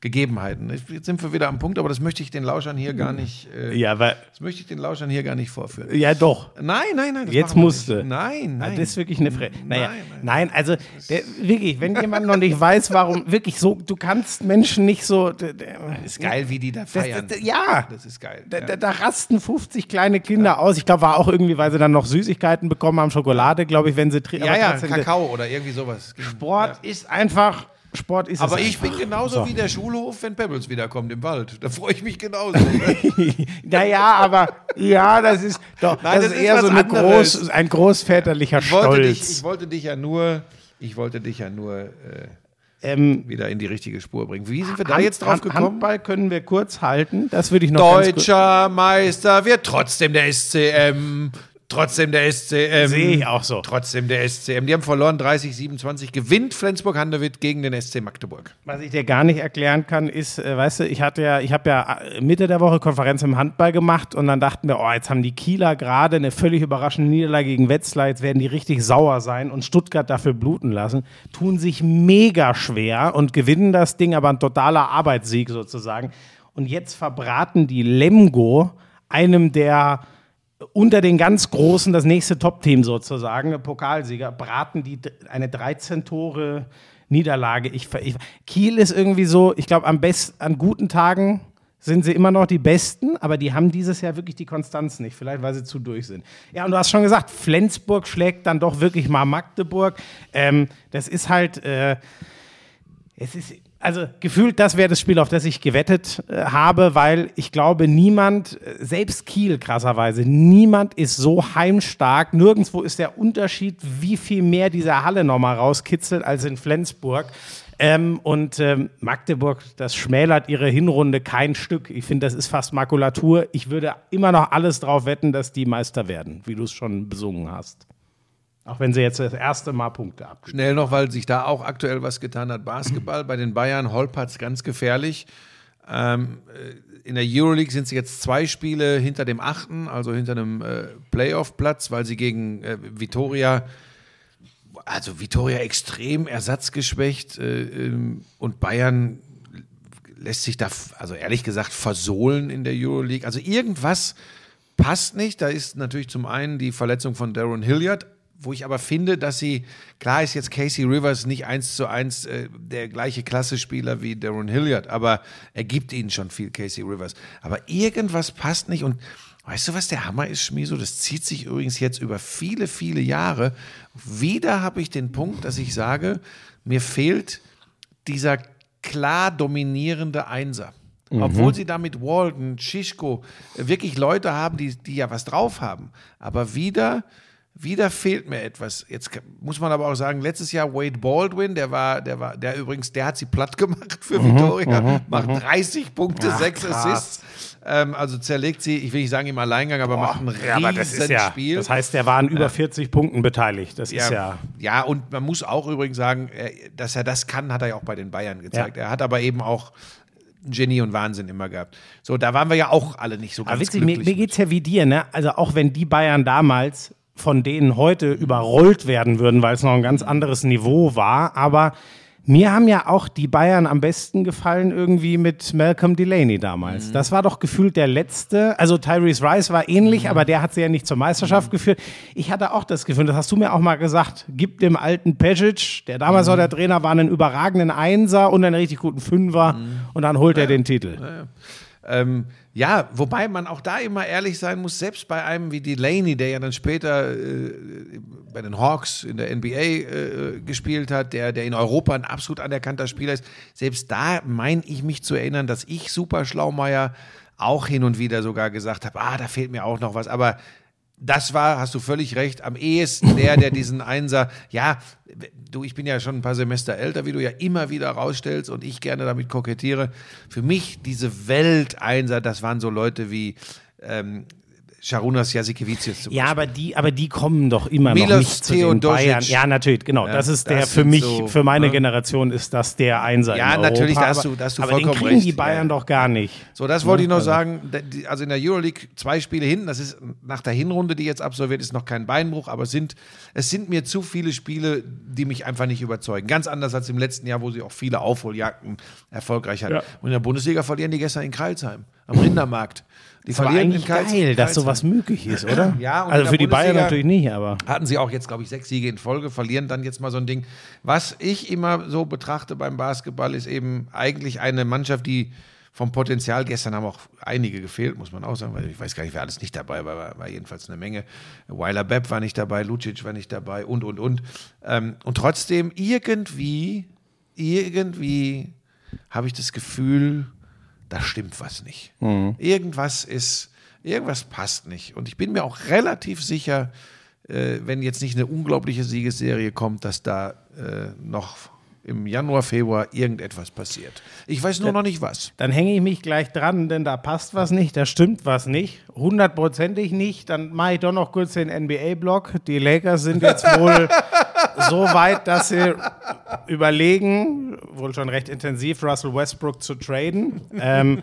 Gegebenheiten. Jetzt sind wir wieder am Punkt, aber das möchte ich den Lauschern hier gar nicht, äh, Ja, weil, das möchte ich den Lauschern hier gar nicht vorführen. ja doch. Nein, nein, nein. Das Jetzt musste. Nein, Ja, nein. das ist wirklich eine Fre naja, Nein, nein, nein. also der, wirklich, wenn jemand noch nicht weiß, warum, wirklich so, du kannst Menschen nicht so. d- d- ist geil, wie die da Das, feiern. das, ja, Das ist geil. Da, ja. da, da rasten 50 kleine Kinder aus. Ich glaube, war auch irgendwie, weil sie dann noch Süßigkeiten bekommen haben, Schokolade, glaube ich, wenn sie trinken. ja, ja, Kakao oder irgendwie sowas. Sport ist einfach, Sport ist Aber es ich bin genauso So. wie der Schulhof, wenn Pebbles wiederkommt im Wald. Da freue ich mich genauso. <laughs> Naja, aber ja, das ist doch, Nein, das, das ist eher so eine groß, ein großväterlicher Ich wollte, dich, ich Stolz. wollte dich ja nur, ich wollte dich ja nur äh, Ähm, wieder in die richtige Spur bringen. Wie sind wir da jetzt drauf gekommen? Handball können wir kurz halten. Das würde ich noch. Deutscher Meister wird trotzdem der SCM. Trotzdem der SCM. Sehe ich auch so. Trotzdem der SCM. Die haben verloren 30, 27. Gewinnt Flensburg-Handewitt gegen den SC Magdeburg. Was ich dir gar nicht erklären kann, ist, äh, weißt du, ich hatte ja, ich habe ja äh, Mitte der Woche Konferenz im Handball gemacht und dann dachten wir, oh, jetzt haben die Kieler gerade eine völlig überraschende Niederlage gegen Wetzlar, jetzt werden die richtig sauer sein und Stuttgart dafür bluten lassen, tun sich mega schwer und gewinnen das Ding, aber ein totaler Arbeitssieg sozusagen. Und jetzt verbraten die Lemgo einem der unter den ganz Großen das nächste Top-Team sozusagen, Pokalsieger, braten die eine 13 Tore Niederlage. Ich, ver- ich, Kiel ist irgendwie so, ich glaube, am besten, an guten Tagen sind sie immer noch die Besten, aber die haben dieses Jahr wirklich die Konstanz nicht, vielleicht weil sie zu durch sind. Ja, und du hast schon gesagt, Flensburg schlägt dann doch wirklich mal Magdeburg. Ähm, das ist halt, äh, es ist, also gefühlt, das wäre das Spiel, auf das ich gewettet äh, habe, weil ich glaube, niemand, äh, selbst Kiel krasserweise, niemand ist so heimstark. Nirgendwo ist der Unterschied, wie viel mehr diese Halle nochmal rauskitzelt als in Flensburg. Ähm, und ähm, Magdeburg, das schmälert ihre Hinrunde kein Stück. Ich finde, das ist fast Makulatur. Ich würde immer noch alles drauf wetten, dass die Meister werden, wie du es schon besungen hast. Auch wenn sie jetzt das erste Mal Punkte abgeben. Schnell noch, weil sich da auch aktuell was getan hat. Basketball bei den Bayern, Holpertz ganz gefährlich. Ähm, äh, in der Euroleague sind sie jetzt zwei Spiele hinter dem achten, also hinter einem äh, Playoff-Platz, weil sie gegen äh, Vitoria, also Vitoria extrem ersatzgeschwächt äh, ähm, und Bayern lässt sich da, also ehrlich gesagt, versohlen in der Euroleague. Also irgendwas passt nicht. Da ist natürlich zum einen die Verletzung von Darren Hilliard, wo ich aber finde, dass sie, klar ist jetzt Casey Rivers nicht eins zu eins äh, der gleiche Klasse-Spieler wie Darren Hilliard, aber er gibt ihnen schon viel, Casey Rivers. Aber irgendwas passt nicht und Weißt du, was der Hammer ist, Schmieso? Das zieht sich übrigens jetzt über viele, viele Jahre. Wieder habe ich den Punkt, dass ich sage, mir fehlt dieser klar dominierende Einser. Obwohl sie da mit Walden, Schischko wirklich Leute haben, die, die ja was drauf haben. Aber wieder, wieder fehlt mir etwas. Jetzt muss man aber auch sagen, letztes Jahr Wade Baldwin, der war, der war, der übrigens, der hat sie platt gemacht für Victoria, <laughs> macht 30 Punkte, 6 krass. Assists. Ähm, also zerlegt sie, ich will nicht sagen im Alleingang, aber macht ein Ja, das ist ja, Riesenspiel. das heißt, der war an über 40 Punkten beteiligt. Das ist ja. ja, und man muss auch übrigens sagen, er- dass er das kann, hat er ja auch bei den Bayern gezeigt. Ja. Er hat aber eben auch Genie und Wahnsinn immer gehabt. So, da waren wir ja auch alle nicht so ganz Aber witzig, mir, glücklich. mir geht's ja wie dir, ne? Also auch wenn die Bayern damals von denen heute überrollt werden würden, weil es noch ein ganz anderes Niveau war, aber mir haben ja auch die Bayern am besten gefallen irgendwie mit Malcolm Delaney damals. Mhm. Das war doch gefühlt der letzte. Also Tyrese Rice war ähnlich, Mhm. aber der hat sie ja nicht zur Meisterschaft geführt. Ich hatte auch das Gefühl, das hast du mir auch mal gesagt, gib dem alten Pesic, der damals Mhm. noch der Trainer war, einen überragenden Einser und einen richtig guten Fünfer Mhm. und dann holt er den Titel. Ähm, ja, wobei man auch da immer ehrlich sein muss, selbst bei einem wie Delaney, der ja dann später äh, bei den Hawks in der NBA äh, gespielt hat, der, der in Europa ein absolut anerkannter Spieler ist, selbst da meine ich mich zu erinnern, dass ich Super Schlaumeier auch hin und wieder sogar gesagt habe, ah, da fehlt mir auch noch was, aber das war, hast du völlig recht, am ehesten der, der diesen Einser, ja, du, ich bin ja schon ein paar Semester älter, wie du ja immer wieder rausstellst und ich gerne damit kokettiere. Für mich diese Welteinser, das waren so Leute wie ähm, Sharunas Jasikevicius zum Ja, aber die, aber die kommen doch immer noch Milos nicht zu den. Bayern. Ja, natürlich, genau. Ja, das ist der das für sind mich, so, für meine ne? Generation ist das der Einser. Ja, natürlich, Europa, da hast du- da hast du aber vollkommen den kriegen recht. die Bayern Ja. doch gar nicht. So, das wollte ich noch also- sagen. Also in der Euroleague zwei Spiele hinten. Das ist nach der Hinrunde, die jetzt absolviert ist, noch kein Beinbruch, aber es sind, es sind mir zu viele Spiele, die mich einfach nicht überzeugen. Ganz anders als im letzten Jahr, wo sie auch viele Aufholjagden erfolgreich hatten. Ja. Und in der Bundesliga verlieren die gestern in Kreilsheim, am Rindermarkt. Die Das war eigentlich geil, dass sowas möglich ist, oder? Ja, also für die Bayern natürlich nicht, aber. Hatten sie auch jetzt, glaube ich, sechs Siege in Folge, verlieren dann jetzt mal so ein Ding. Was ich immer so betrachte beim Basketball, ist eben eigentlich eine Mannschaft, die vom Potenzial, gestern haben auch einige gefehlt, muss man auch sagen, weil ich weiß gar nicht, wer alles nicht dabei war, war, war jedenfalls eine Menge. Weiler Bepp war nicht dabei, Lucic war nicht dabei und, und, und. Ähm, und trotzdem irgendwie, irgendwie habe ich das Gefühl, da stimmt was nicht. Irgendwas ist, irgendwas passt nicht. Und ich bin mir auch relativ sicher, äh, wenn jetzt nicht eine unglaubliche Siegesserie kommt, dass da äh, noch im Januar, Februar irgendetwas passiert. Ich weiß nur noch nicht was. Dann hänge ich mich gleich dran, denn da passt was nicht, da stimmt was nicht. Hundertprozentig nicht. Dann mache ich doch noch kurz den NBA-Block. Die Lakers sind jetzt wohl <laughs> so weit, dass sie überlegen, wohl schon recht intensiv, Russell Westbrook zu traden. Ähm,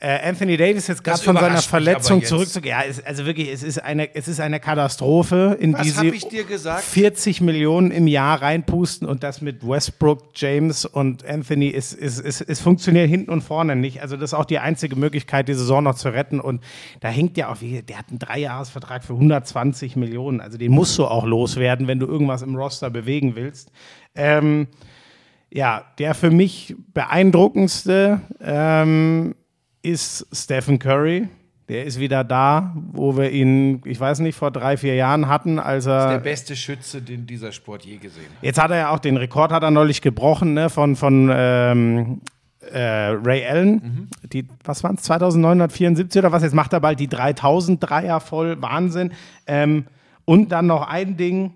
äh, Anthony Davis jetzt gerade von seiner Verletzung zurückzugehen. Ja, es, also wirklich, es ist eine, es ist eine Katastrophe, in Was die sie ich dir gesagt? 40 Millionen im Jahr reinpusten und das mit Westbrook, James und Anthony ist, ist, ist, es funktioniert hinten und vorne nicht. Also das ist auch die einzige Möglichkeit, die Saison noch zu retten. Und da hängt ja auch, der hat einen Dreijahresvertrag für 120 Millionen. Also den musst du auch loswerden, wenn du irgendwas im Roster bewegen willst. Ähm, ja, der für mich beeindruckendste ähm, ist Stephen Curry. Der ist wieder da, wo wir ihn, ich weiß nicht, vor drei, vier Jahren hatten, als er. Der beste Schütze, den dieser Sport je gesehen hat. Jetzt hat er ja auch den Rekord hat er neulich gebrochen, ne, von, von ähm, äh, Ray Allen. Die, was waren es, 2974 oder was? Jetzt macht er bald die 3000 Dreier voll. Wahnsinn. Ähm, und dann noch ein Ding.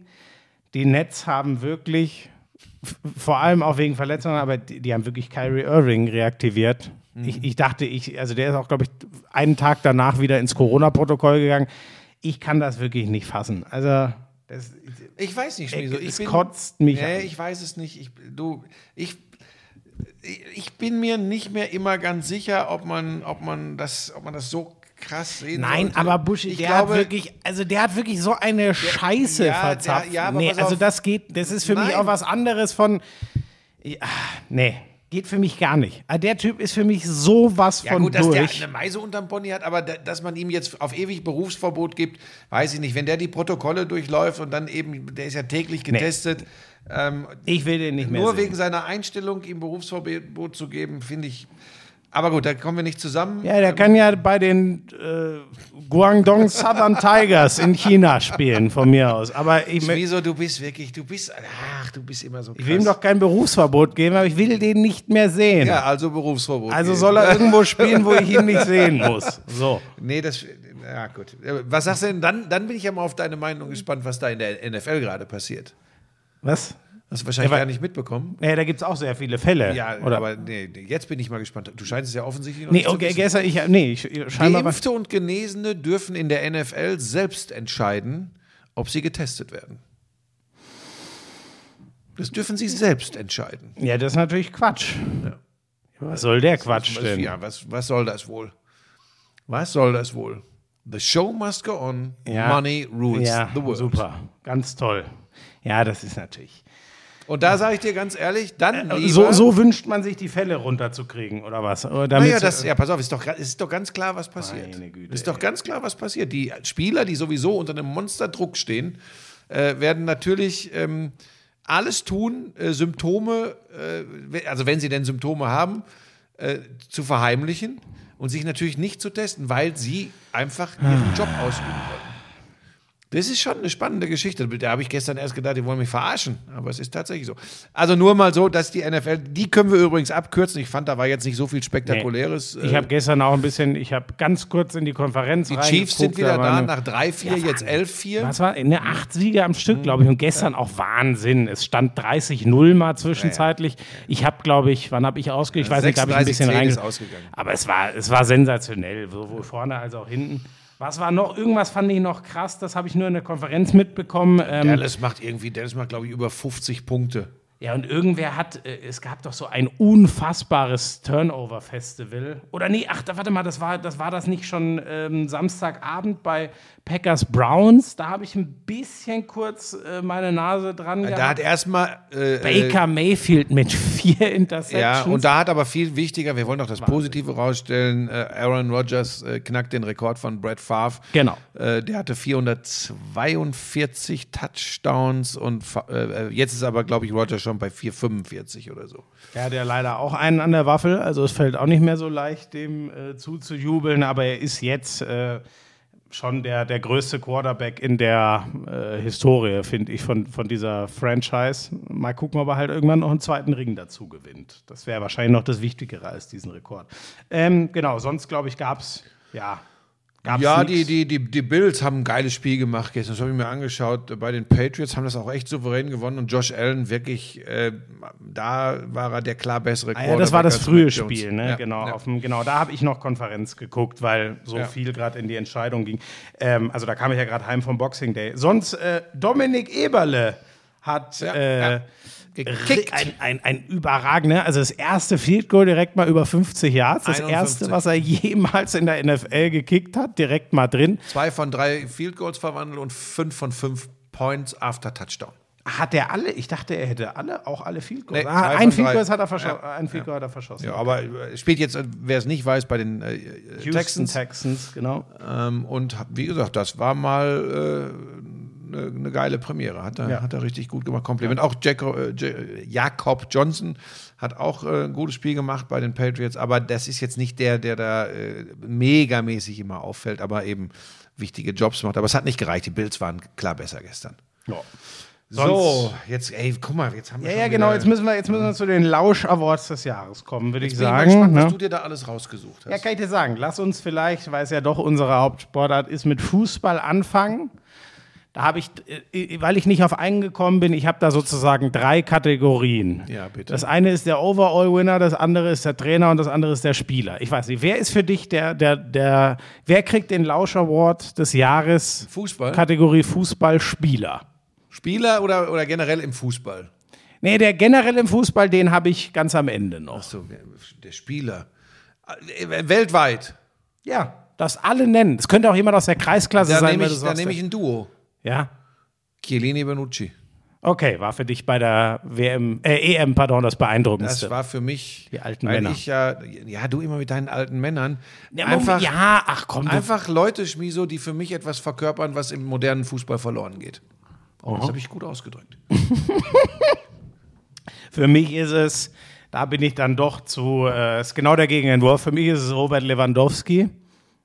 Die Nets haben wirklich, vor allem auch wegen Verletzungen, aber die, die haben wirklich Kyrie Irving reaktiviert. Ich, ich dachte, ich, also der ist auch, glaube ich, einen Tag danach wieder ins Corona-Protokoll gegangen. Ich kann das wirklich nicht fassen. Also, das, Ich weiß nicht, Schmieso. Ich es bin, kotzt mich Nee, an. ich weiß es nicht. Ich, du, ich, ich bin mir nicht mehr immer ganz sicher, ob man, ob man, das, ob man das so krass sehen Nein, sollte. aber Buschi, ich der glaube, hat wirklich, also der hat wirklich so eine Scheiße ja, verzapft. der- ja, nee, also das geht, das ist für mich Nein. auch was anderes von, ja, nee, geht für mich gar nicht. Ah, Der Typ ist für mich sowas Ja von gut, dass durch. der eine Meise unterm Pony hat, aber da, dass man ihm jetzt auf ewig Berufsverbot gibt, weiß ich nicht. Wenn der die Protokolle durchläuft und dann eben, der ist ja täglich getestet, ähm, ich will den nicht mehr nur sehen. wegen seiner Einstellung ihm Berufsverbot zu geben, finde ich, Aber gut, da kommen wir nicht zusammen. Ja, der kann ja bei den äh, Guangdong Southern Tigers in China spielen, von mir aus. Aber ich, Wieso, du bist wirklich, du bist, ach, du bist immer so krass. ich will ihm doch kein Berufsverbot geben, aber ich will den nicht mehr sehen. Ja, also Berufsverbot. Also geben. soll er <laughs> irgendwo spielen, wo ich ihn nicht sehen muss. So. Nee, das, ja gut. Was sagst du denn, dann, dann bin ich ja mal auf deine Meinung gespannt, was da in der NFL gerade passiert. Was? Hast du wahrscheinlich Ja, gar nicht mitbekommen. Ja, da gibt es auch sehr viele Fälle. Ja, oder? aber nee, jetzt bin ich mal gespannt. Du scheinst es ja offensichtlich noch nee, nicht zu okay, wissen. gestern, ich, nee, ich, scheinbar. Geimpfte und Genesene dürfen in der NFL selbst entscheiden, ob sie getestet werden. Das dürfen sie selbst entscheiden. Ja, das ist natürlich Quatsch. Was soll der Quatsch denn? ja, was, was soll das wohl? Was soll das wohl? The show must go on. Ja. Money rules ja, the world. super. Ganz toll. Ja, das ist natürlich. Und da sage ich dir ganz ehrlich, dann Äh, So, so wünscht man sich die Fälle runterzukriegen, oder was? Oder damit Naja, das, ja, pass auf, ist doch, ist doch ganz klar, was passiert. Güte, ist doch ganz klar, was passiert. Die Spieler, die sowieso unter einem Monsterdruck stehen, äh, werden natürlich ähm, alles tun, äh, Symptome, äh, also wenn sie denn Symptome haben, äh, zu verheimlichen und sich natürlich nicht zu testen, weil sie einfach ihren Job ausüben wollen. Das ist schon eine spannende Geschichte. Da habe ich gestern erst gedacht, die wollen mich verarschen. Aber es ist tatsächlich so. Also nur mal so, dass die NFL, die können wir übrigens abkürzen. Ich fand, da war jetzt nicht so viel Spektakuläres. Ich habe gestern auch ein bisschen, ich habe ganz kurz in die Konferenz die Chiefs sind wieder da, eine- nach 3-4, jetzt 11-4. Was war? Ne, acht Siege am Stück, glaube ich. Und gestern auch Wahnsinn. Es stand 30-0 mal zwischenzeitlich. Ich habe, glaube ich, wann habe ich ausgegangen? Ich weiß nicht, da habe ich ein bisschen 36-10 ist reinge... ausgegangen. Aber es war, es war sensationell, sowohl vorne als auch hinten. Was war noch? Irgendwas fand ich noch krass, das habe ich nur in der Konferenz mitbekommen. Ähm, Dallas macht irgendwie, Dallas macht, glaube ich, über 50 Punkte. Ja, und irgendwer hat, äh, es gab doch so ein unfassbares Turnover-Festival. Oder nee, ach, da, warte mal, das war, das war das nicht schon ähm, Samstagabend bei Packers Browns? Da habe ich ein bisschen kurz äh, meine Nase dran Da hat gehabt. erstmal. Äh, Baker Mayfield mit vier Interceptions. Ja, und da hat aber viel wichtiger, wir wollen noch das Positive rausstellen, äh, Aaron Rodgers äh, knackt den Rekord von Brett Favre. Genau. Äh, der hatte 442 Touchdowns und äh, jetzt ist aber, glaube ich, Rodgers schon bei 445 oder so. Er hat ja leider auch einen an der Waffel, also es fällt auch nicht mehr so leicht, dem äh, zuzujubeln, aber er ist jetzt äh, schon der, der größte Quarterback in der äh, Historie, finde ich, von, von dieser Franchise. Mal gucken, ob er halt irgendwann noch einen zweiten Ring dazu gewinnt. Das wäre wahrscheinlich noch das Wichtigere als diesen Rekord. Ähm, genau, sonst glaube ich, gab es, ja, gab's Ja, nix. die, die, die, die Bills haben ein geiles Spiel gemacht gestern. Das habe ich mir angeschaut. Bei den Patriots haben das auch echt souverän gewonnen und Josh Allen wirklich, äh, da war er der klar bessere Ah ja, das war das frühe. Spiel, ne? Ja, genau. ja. Dem, genau, da habe ich noch Konferenz geguckt, weil so Ja. viel gerade in die Entscheidung ging. Ähm, also da kam ich ja gerade heim vom Boxing Day. Sonst äh, Dominik Eberle hat äh. Gekickt. Ein, ein, ein überragender, also das erste Field Goal direkt mal über 50 Yards. Das 51. erste, was er <laughs> jemals in der NFL gekickt hat, direkt mal drin. Zwei von drei Field Goals verwandelt und fünf von fünf Points after Touchdown. Hat er alle? Ich dachte, er hätte alle, auch alle Field Goals. Nee, ah, ein Field drei. Goal hat er verschossen. Ein Field Goal hat er verschossen. Ja, aber äh, spielt jetzt, äh, wer es nicht weiß, bei den äh, Houston Texans. Texans, genau. Ähm, und wie gesagt, das war mal äh, eine ne geile Premiere. Hat er, Ja. hat er richtig gut gemacht. Kompliment. Auch Jacob, äh, Jakob Johnson hat auch äh, ein gutes Spiel gemacht bei den Patriots. Aber das ist jetzt nicht der, der da äh, megamäßig immer auffällt, aber eben wichtige Jobs macht. Aber es hat nicht gereicht. Die Bills waren klar besser gestern. Ja. So, jetzt, ey, guck mal, jetzt haben wir Ja, ja, genau. Jetzt müssen wir, jetzt müssen wir zu den Lausch Awards des Jahres kommen, würde ich bin ich sagen. gespannt, was ne? du dir da alles rausgesucht hast. Ja, kann ich dir sagen. Lass uns vielleicht, weil es ja doch unsere Hauptsportart ist, mit Fußball anfangen. Da habe ich, äh, weil ich nicht auf einen gekommen bin, ich habe da sozusagen drei Kategorien. Ja, bitte. Das eine ist der Overall-Winner, das andere ist der Trainer und das andere ist der Spieler. Ich weiß nicht, wer ist für dich der, der, der, wer kriegt den Lausch Award des Jahres? Fußball? Kategorie Fußball-Spieler. Spieler oder, oder generell im Fußball? Nee, der generell im Fußball, den habe ich ganz am Ende noch. So, der Spieler. Äh, Weltweit. Ja, das alle nennen. Es könnte auch jemand aus der Kreisklasse Da sein, ich, da nehme ich ein Duo. Ja. Chiellini Benucci. Okay, war für dich bei der WM, äh, EM, pardon, das beeindruckendste. Das war für mich, Die alten weil Männer. ich ja, ja, du immer mit deinen alten Männern, ja, einfach, ja, ach komm, du, einfach Leute, Schmiso, die für mich etwas verkörpern, was im modernen Fußball verloren geht. Oh, das habe ich gut ausgedrückt. <laughs> für mich ist es Da bin ich dann doch zu, äh, ist genau der Gegenentwurf. Für mich ist es Robert Lewandowski,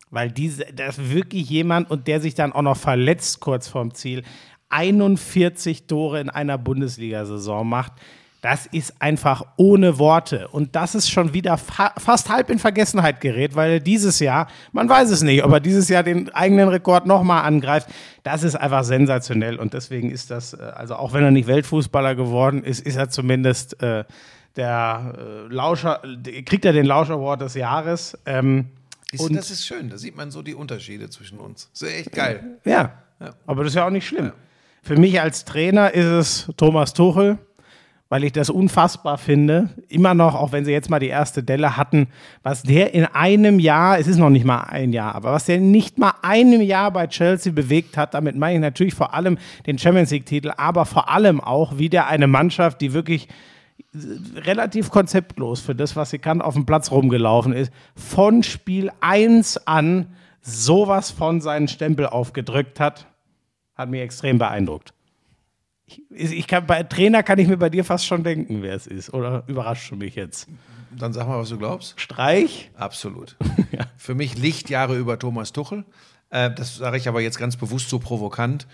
weil diese, das ist wirklich jemand und der sich dann auch noch verletzt kurz vorm Ziel, 41 Tore in einer Bundesliga-Saison macht. Das ist einfach ohne Worte. Und das ist schon wieder fa fast halb in Vergessenheit gerät, weil dieses Jahr, man weiß es nicht, ob er dieses Jahr den eigenen Rekord nochmal angreift. Das ist einfach sensationell. Und deswegen ist das, äh, also auch wenn er nicht Weltfußballer geworden ist, ist er zumindest äh, der äh, Lauscher, kriegt er den Lausch Award des Jahres. Ähm, Ist, und das ist schön, da sieht man so die Unterschiede zwischen uns. Das ist echt geil. Ja, aber das ist ja auch nicht schlimm. Für mich als Trainer ist es Thomas Tuchel, weil ich das unfassbar finde. Immer noch, auch wenn sie jetzt mal die erste Delle hatten, was der in einem Jahr, es ist noch nicht mal ein Jahr, aber was der nicht mal einem Jahr bei Chelsea bewegt hat, damit meine ich natürlich vor allem den Champions League-Titel, aber vor allem auch wieder eine Mannschaft, die wirklich relativ konzeptlos für das, was sie kann, auf dem Platz rumgelaufen ist, von Spiel 1 an sowas von seinen Stempel aufgedrückt hat, hat mich extrem beeindruckt. Ich, ich kann, bei Trainer kann ich mir bei dir fast schon denken, wer es ist. Oder überrascht du mich jetzt? Dann sag mal, was du glaubst. Streich? Absolut. <laughs> Für mich Lichtjahre über Thomas Tuchel. Äh, das sage ich aber jetzt ganz bewusst so provokant.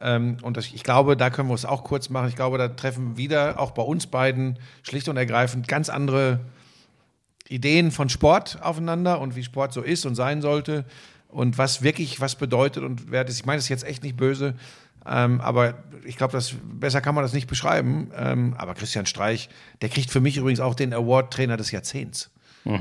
Ähm, und das, ich glaube, da können wir es auch kurz machen. Ich glaube, da treffen wieder auch bei uns beiden schlicht und ergreifend ganz andere Ideen von Sport aufeinander und wie Sport so ist und sein sollte und was wirklich was bedeutet und wert ist. Ich meine das ist jetzt echt nicht böse, ähm, aber ich glaube, das besser kann man das nicht beschreiben. Ähm, aber Christian Streich, der kriegt für mich übrigens auch den Award Trainer des Jahrzehnts.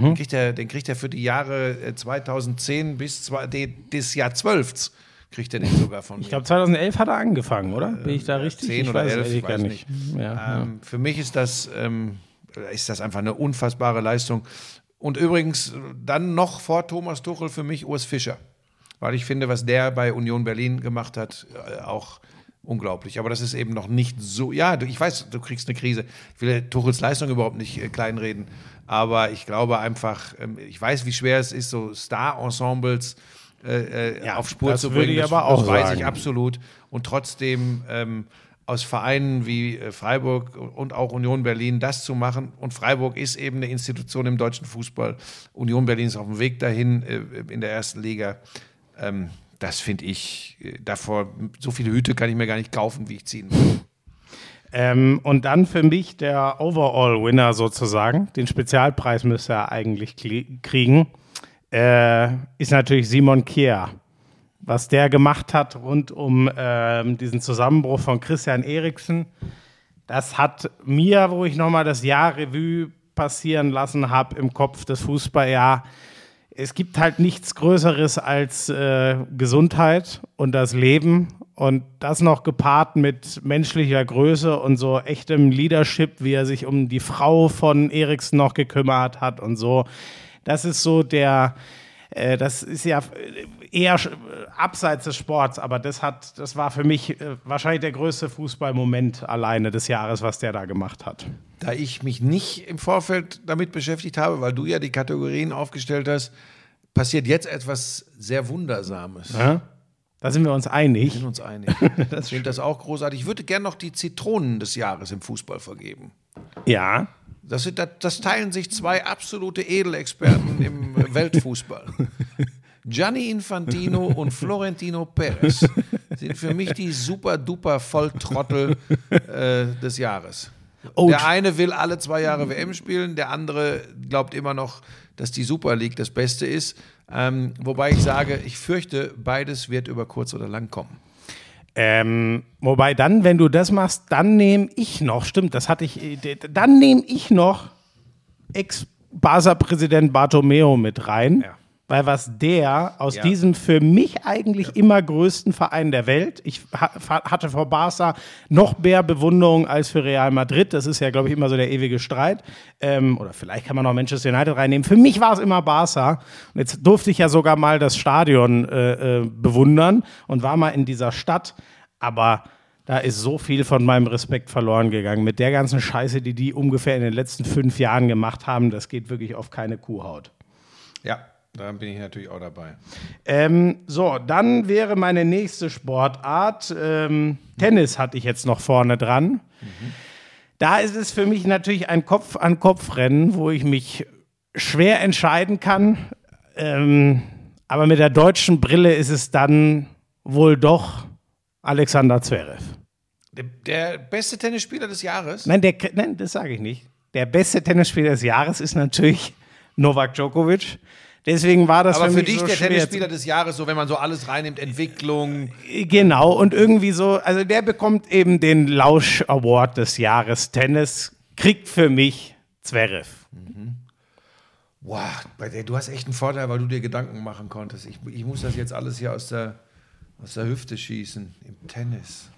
Den, kriegt er, den kriegt er für die Jahre äh, 2010 bis zwei, de, des Jahr 12 kriegt er den sogar von mir. Ich glaube, 2011 hat er angefangen, oder? Bin ich da richtig? 10 ich oder weiß es 11, ehrlich ich weiß gar nicht. Ja, Ähm, Für mich ist das, ähm, ist das einfach eine unfassbare Leistung. Und übrigens dann noch vor Thomas Tuchel für mich Urs Fischer. Weil ich finde, was der bei Union Berlin gemacht hat, äh, auch unglaublich. Aber das ist eben noch nicht so. Ja, du, ich weiß, du kriegst eine Krise. Ich will Tuchels Leistung überhaupt nicht äh, kleinreden. Aber ich glaube einfach, ähm, ich weiß, wie schwer es ist, so Star-Ensembles äh, äh, Ja, auf Spur zu würde bringen. ich das, aber auch das weiß sagen. ich absolut. Und trotzdem ähm, aus Vereinen wie äh, Freiburg und auch Union Berlin das zu machen. Und Freiburg ist eben eine Institution im deutschen Fußball. Union Berlin ist auf dem Weg dahin äh, in der ersten Liga. Ähm, das finde ich, äh, davor, so viele Hüte kann ich mir gar nicht kaufen, wie ich ziehen will. Ähm, und dann für mich der Overall-Winner sozusagen, den Spezialpreis müsste er eigentlich kriegen, äh, ist natürlich Simon Kier. Was der gemacht hat rund um ähm, diesen Zusammenbruch von Christian Eriksen, das hat mir, wo ich nochmal das Jahr Revue passieren lassen habe im Kopf des Fußballjahr, es gibt halt nichts Größeres als äh, Gesundheit und das Leben und das noch gepaart mit menschlicher Größe und so echtem Leadership, wie er sich um die Frau von Eriksen noch gekümmert hat und so. Das ist so der, äh, das ist ja eher sch- abseits des Sports, aber das hat, das war für mich äh, wahrscheinlich der größte Fußballmoment alleine des Jahres, was der da gemacht hat. Da ich mich nicht im Vorfeld damit beschäftigt habe, weil du ja die Kategorien aufgestellt hast, passiert jetzt etwas sehr Wundersames. Ja? Da sind wir uns Wir einig. sind uns einig. <laughs> ich finde das auch großartig. Ich würde gerne noch die Zitronen des Jahres im Fußball vergeben. Ja. Das, sind, das, das teilen sich zwei absolute Edelexperten im <laughs> Weltfußball. Gianni Infantino und Florentino Perez sind für mich die super-duper Volltrottel äh, des Jahres. Oh, der eine will alle zwei Jahre WM spielen, der andere glaubt immer noch, dass die Super League das Beste ist. Ähm, wobei ich sage, ich fürchte, beides wird über kurz oder lang kommen. Ähm, wobei dann, wenn du das machst, dann nehme ich noch, stimmt, das hatte ich, äh, dann nehme ich noch Ex-Barca-Präsident Bartomeo mit rein. Ja. Weil was der aus Ja. diesem für mich eigentlich immer größten Verein der Welt, ich ha hatte vor Barca noch mehr Bewunderung als für Real Madrid. Das ist ja, glaube ich, immer so der ewige Streit. Ähm, oder vielleicht kann man auch Manchester United reinnehmen. Für mich war es immer Barca. Und jetzt durfte ich ja sogar mal das Stadion äh, äh, bewundern und war mal in dieser Stadt. Aber da ist so viel von meinem Respekt verloren gegangen. Mit der ganzen Scheiße, die die ungefähr in den letzten fünf Jahren gemacht haben, das geht wirklich auf keine Kuhhaut. Ja, da bin ich natürlich auch dabei. Ähm, so, dann wäre meine nächste Sportart. Ähm, Tennis hatte ich jetzt noch vorne dran. Da ist es für mich natürlich ein Kopf-an-Kopf-Rennen, wo ich mich schwer entscheiden kann. Ähm, aber mit der deutschen Brille ist es dann wohl doch Alexander Zverev. Der, der beste Tennisspieler des Jahres? Nein, der, nein das sage ich nicht. Der beste Tennisspieler des Jahres ist natürlich Novak Djokovic. Deswegen war das Aber für, für mich dich so der schwer. Tennisspieler des Jahres, so wenn man so alles reinnimmt, Entwicklung. Genau, und irgendwie so, also der bekommt eben den Lausch Award des Jahres Tennis, kriegt für mich Zverev. Wow, bei der, du hast echt einen Vorteil, weil du dir Gedanken machen konntest. Ich, ich muss das jetzt alles hier aus der, aus der Hüfte schießen, im Tennis.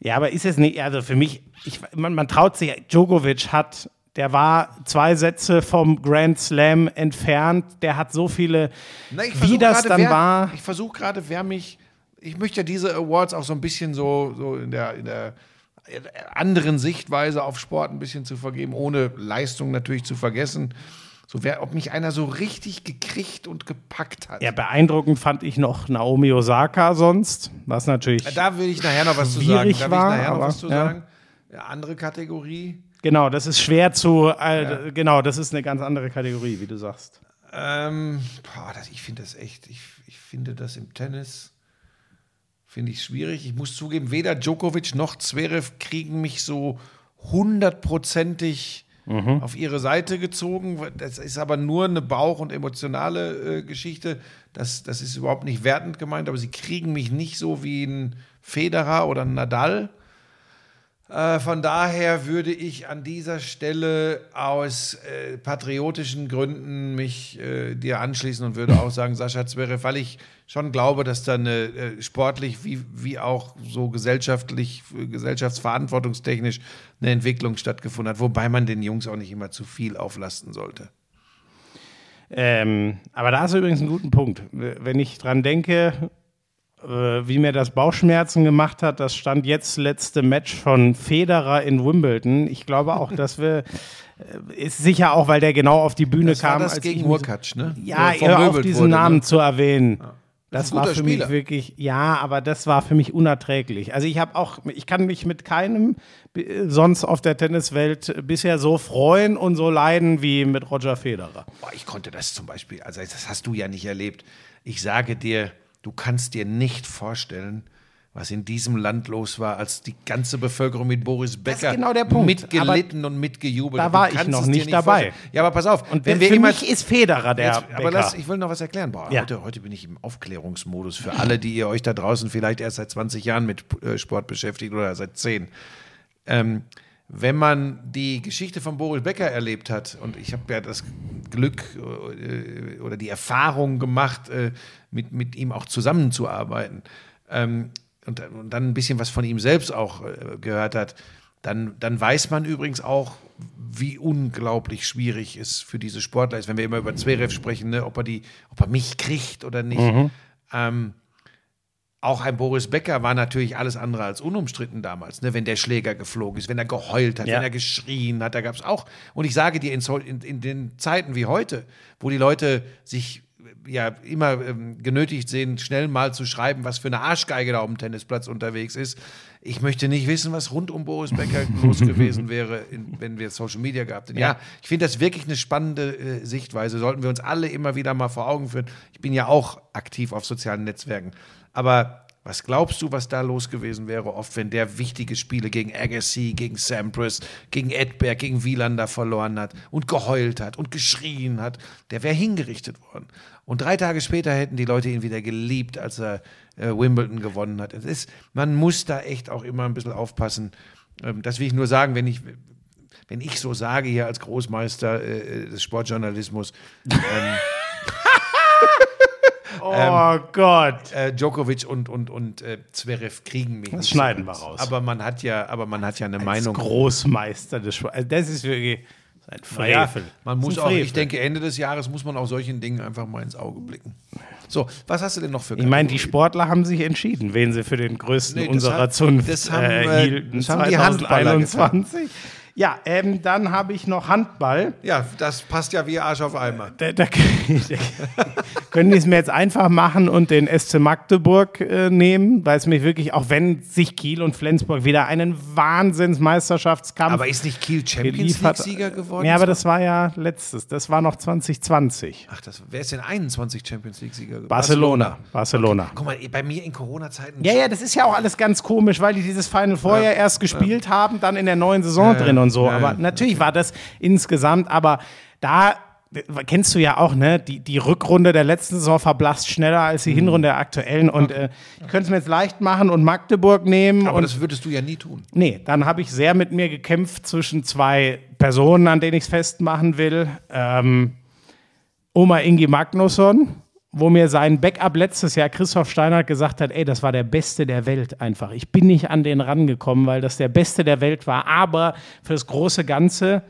Ja, aber ist es nicht, also für mich, ich, man, man traut sich, Djokovic hat, der war zwei Sätze vom Grand Slam entfernt, der hat so viele, Na, ich wie das gerade, dann wer, war. Ich versuche gerade, wer mich. Ich möchte ja diese Awards auch so ein bisschen so, so in, der, in der anderen Sichtweise auf Sport ein bisschen zu vergeben, ohne Leistung natürlich zu vergessen. So wer, ob mich einer so richtig gekriegt und gepackt hat. Ja, beeindruckend fand ich noch Naomi Osaka sonst, was natürlich, Da will ich nachher noch was zu sagen. Da will war, ich nachher noch aber, was zu ja. sagen. Ja, andere Kategorie. Genau, das ist schwer zu, äh, genau, das ist eine ganz andere Kategorie, wie du sagst. Ähm, boah, das, ich finde das echt, ich, ich finde das im Tennis, finde ich schwierig. Ich muss zugeben, weder Djokovic noch Zverev kriegen mich so hundertprozentig auf ihre Seite gezogen. Das ist aber nur eine Bauch- und emotionale äh, Geschichte. Das, das ist überhaupt nicht wertend gemeint, aber sie kriegen mich nicht so wie ein Federer oder ein Nadal. Äh, von daher würde ich an dieser Stelle aus äh, patriotischen Gründen mich äh, dir anschließen und würde auch sagen, Sascha Zverev, weil ich schon glaube, dass da eine äh, sportlich wie, wie auch so gesellschaftlich, gesellschaftsverantwortungstechnisch eine Entwicklung stattgefunden hat, wobei man den Jungs auch nicht immer zu viel auflasten sollte. Ähm, aber da hast du übrigens einen guten Punkt. Wenn ich dran denke, wie mir das Bauchschmerzen gemacht hat, das stand jetzt letzte Match von Federer in Wimbledon. Ich glaube auch, dass wir äh, ist sicher auch, weil der genau auf die Bühne Das war kam. das als gegen Hurkacz, ne? Ja, hör auf diesen wurde, Namen ne? zu erwähnen. Das ist ein war für Spieler. mich wirklich, ja, aber das war für mich unerträglich. Also ich habe auch, ich kann mich mit keinem äh, sonst auf der Tenniswelt bisher so freuen und so leiden wie mit Roger Federer. Boah, ich konnte das zum Beispiel, also das hast du ja nicht erlebt. Ich sage dir, du kannst dir nicht vorstellen, was in diesem Land los war, als die ganze Bevölkerung mit Boris Becker genau mitgelitten und mitgejubelt da hat. war Du ich noch nicht dabei. vorstellen. Ja, aber pass auf, Und wenn wir für mich ist Federer der Jetzt, aber lass, ich will noch was erklären. Boah, Ja. heute, heute bin ich im Aufklärungsmodus für alle, die ihr euch da draußen vielleicht erst seit 20 Jahren mit äh, Sport beschäftigt oder seit 10. Ähm, wenn man die Geschichte von Boris Becker erlebt hat, und ich habe ja das Glück äh, oder die Erfahrung gemacht, äh, mit, mit ihm auch zusammenzuarbeiten ähm, und, und dann ein bisschen was von ihm selbst auch äh, gehört hat, dann, dann weiß man übrigens auch, wie unglaublich schwierig es für diese Sportler ist, wenn wir immer über Zverev sprechen, ne, ob, er die, ob er mich kriegt oder nicht. Ähm, auch ein Boris Becker war natürlich alles andere als unumstritten damals, ne? wenn der Schläger geflogen ist, wenn er geheult hat, Ja. wenn er geschrien hat, da gab es auch. Und ich sage dir, in, in, in den Zeiten wie heute, wo die Leute sich ja immer ähm, genötigt sehen, schnell mal zu schreiben, was für eine Arschgeige da auf dem Tennisplatz unterwegs ist. Ich möchte nicht wissen, was rund um Boris Becker <laughs> los gewesen wäre, in, wenn wir Social Media gehabt hätten. Ja, Ja. ich finde das wirklich eine spannende äh, Sichtweise. Sollten wir uns alle immer wieder mal vor Augen führen. Ich bin ja auch aktiv auf sozialen Netzwerken. Aber was glaubst du, was da los gewesen wäre, oft, wenn der wichtige Spiele gegen Agassi, gegen Sampras, gegen Edberg, gegen Wielander verloren hat und geheult hat und geschrien hat? Der wäre hingerichtet worden. Und drei Tage später hätten die Leute ihn wieder geliebt, als er äh, Wimbledon gewonnen hat. Ist, man muss da echt auch immer ein bisschen aufpassen. Ähm, das will ich nur sagen, wenn ich, wenn ich so sage hier als Großmeister äh, des Sportjournalismus, ähm, <laughs> Oh Gott. äh, Djokovic und, und, und äh, Zverev kriegen mich. Das nicht schneiden so wir raus. Aber man hat ja, aber man hat ja eine Als Meinung. Großmeister des Sports. Also das ist wirklich ein Frevel. man Das muss auch, Frevel. ich denke, Ende des Jahres muss man auch solchen Dingen einfach mal ins Auge blicken. So, was hast du denn noch für Ich meine, die Kategorien? Sportler haben sich entschieden, wen sie für den größten Nee, unserer hat- Zunft das haben, äh, äh, hielten. das haben die Handballer 2021. Ja, ähm, dann habe ich noch Handball. Ja, das passt ja wie Arsch auf Eimer. Da, da, <laughs> da können die es mir jetzt einfach machen und den SC Magdeburg äh, nehmen, weil es mich wirklich, auch wenn sich Kiel und Flensburg wieder einen Wahnsinnsmeisterschaftskampf Aber ist nicht Kiel Champions League-Sieger geworden? Ja, aber das war ja letztes, das war noch 2020. Ach, das, wer ist denn 21 Champions League-Sieger geworden? Barcelona. Barcelona. Guck mal, bei mir in Corona-Zeiten. Ja, ja, das ist ja auch alles ganz komisch, weil die dieses Final Four ja, erst gespielt haben, dann in der neuen Saison drin und so. ja, aber ja. natürlich war das insgesamt, aber da kennst du ja auch, ne? Die, die Rückrunde der letzten Saison verblasst schneller als Mhm. die Hinrunde der aktuellen. Und äh, ich könnte es mir jetzt leicht machen und Magdeburg nehmen. Aber und das würdest du ja nie tun. Nee, dann habe ich sehr mit mir gekämpft zwischen zwei Personen, an denen ich es festmachen will. Ähm, Oma Ingi Magnusson, wo mir sein Backup letztes Jahr Christoph Steinhardt gesagt hat, ey, das war der Beste der Welt einfach. Ich bin nicht an den rangekommen, weil das der Beste der Welt war. Aber für das große Ganze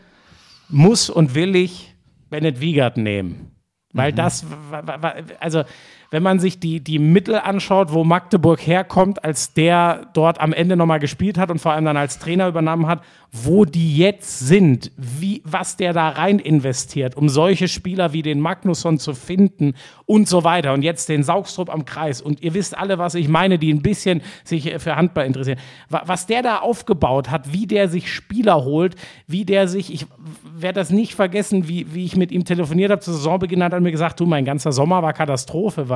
muss und will ich Bennett Wiegert nehmen. Weil das, wa- wa- also wenn man sich die, die Mittel anschaut, wo Magdeburg herkommt, als der dort am Ende nochmal gespielt hat und vor allem dann als Trainer übernommen hat, wo die jetzt sind, wie, was der da rein investiert, um solche Spieler wie den Magnusson zu finden und so weiter. Und jetzt den Saugstrup am Kreis. Und ihr wisst alle, was ich meine, die ein bisschen sich äh, für Handball interessieren. Wa- Was der da aufgebaut hat, wie der sich Spieler holt, wie der sich, ich werde das nicht vergessen, wie, wie ich mit ihm telefoniert habe zu Saisonbeginn, hat er mir gesagt, du, mein ganzer Sommer war Katastrophe, weil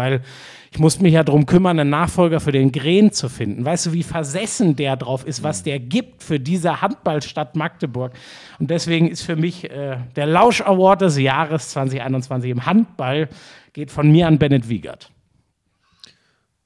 ich musste mich ja darum kümmern, einen Nachfolger für den Gren zu finden. Weißt du, wie versessen der drauf ist, was der gibt für diese Handballstadt Magdeburg. Und deswegen ist für mich äh, der Lausch Award des Jahres 2021 im Handball geht von mir an Bennett Wiegert.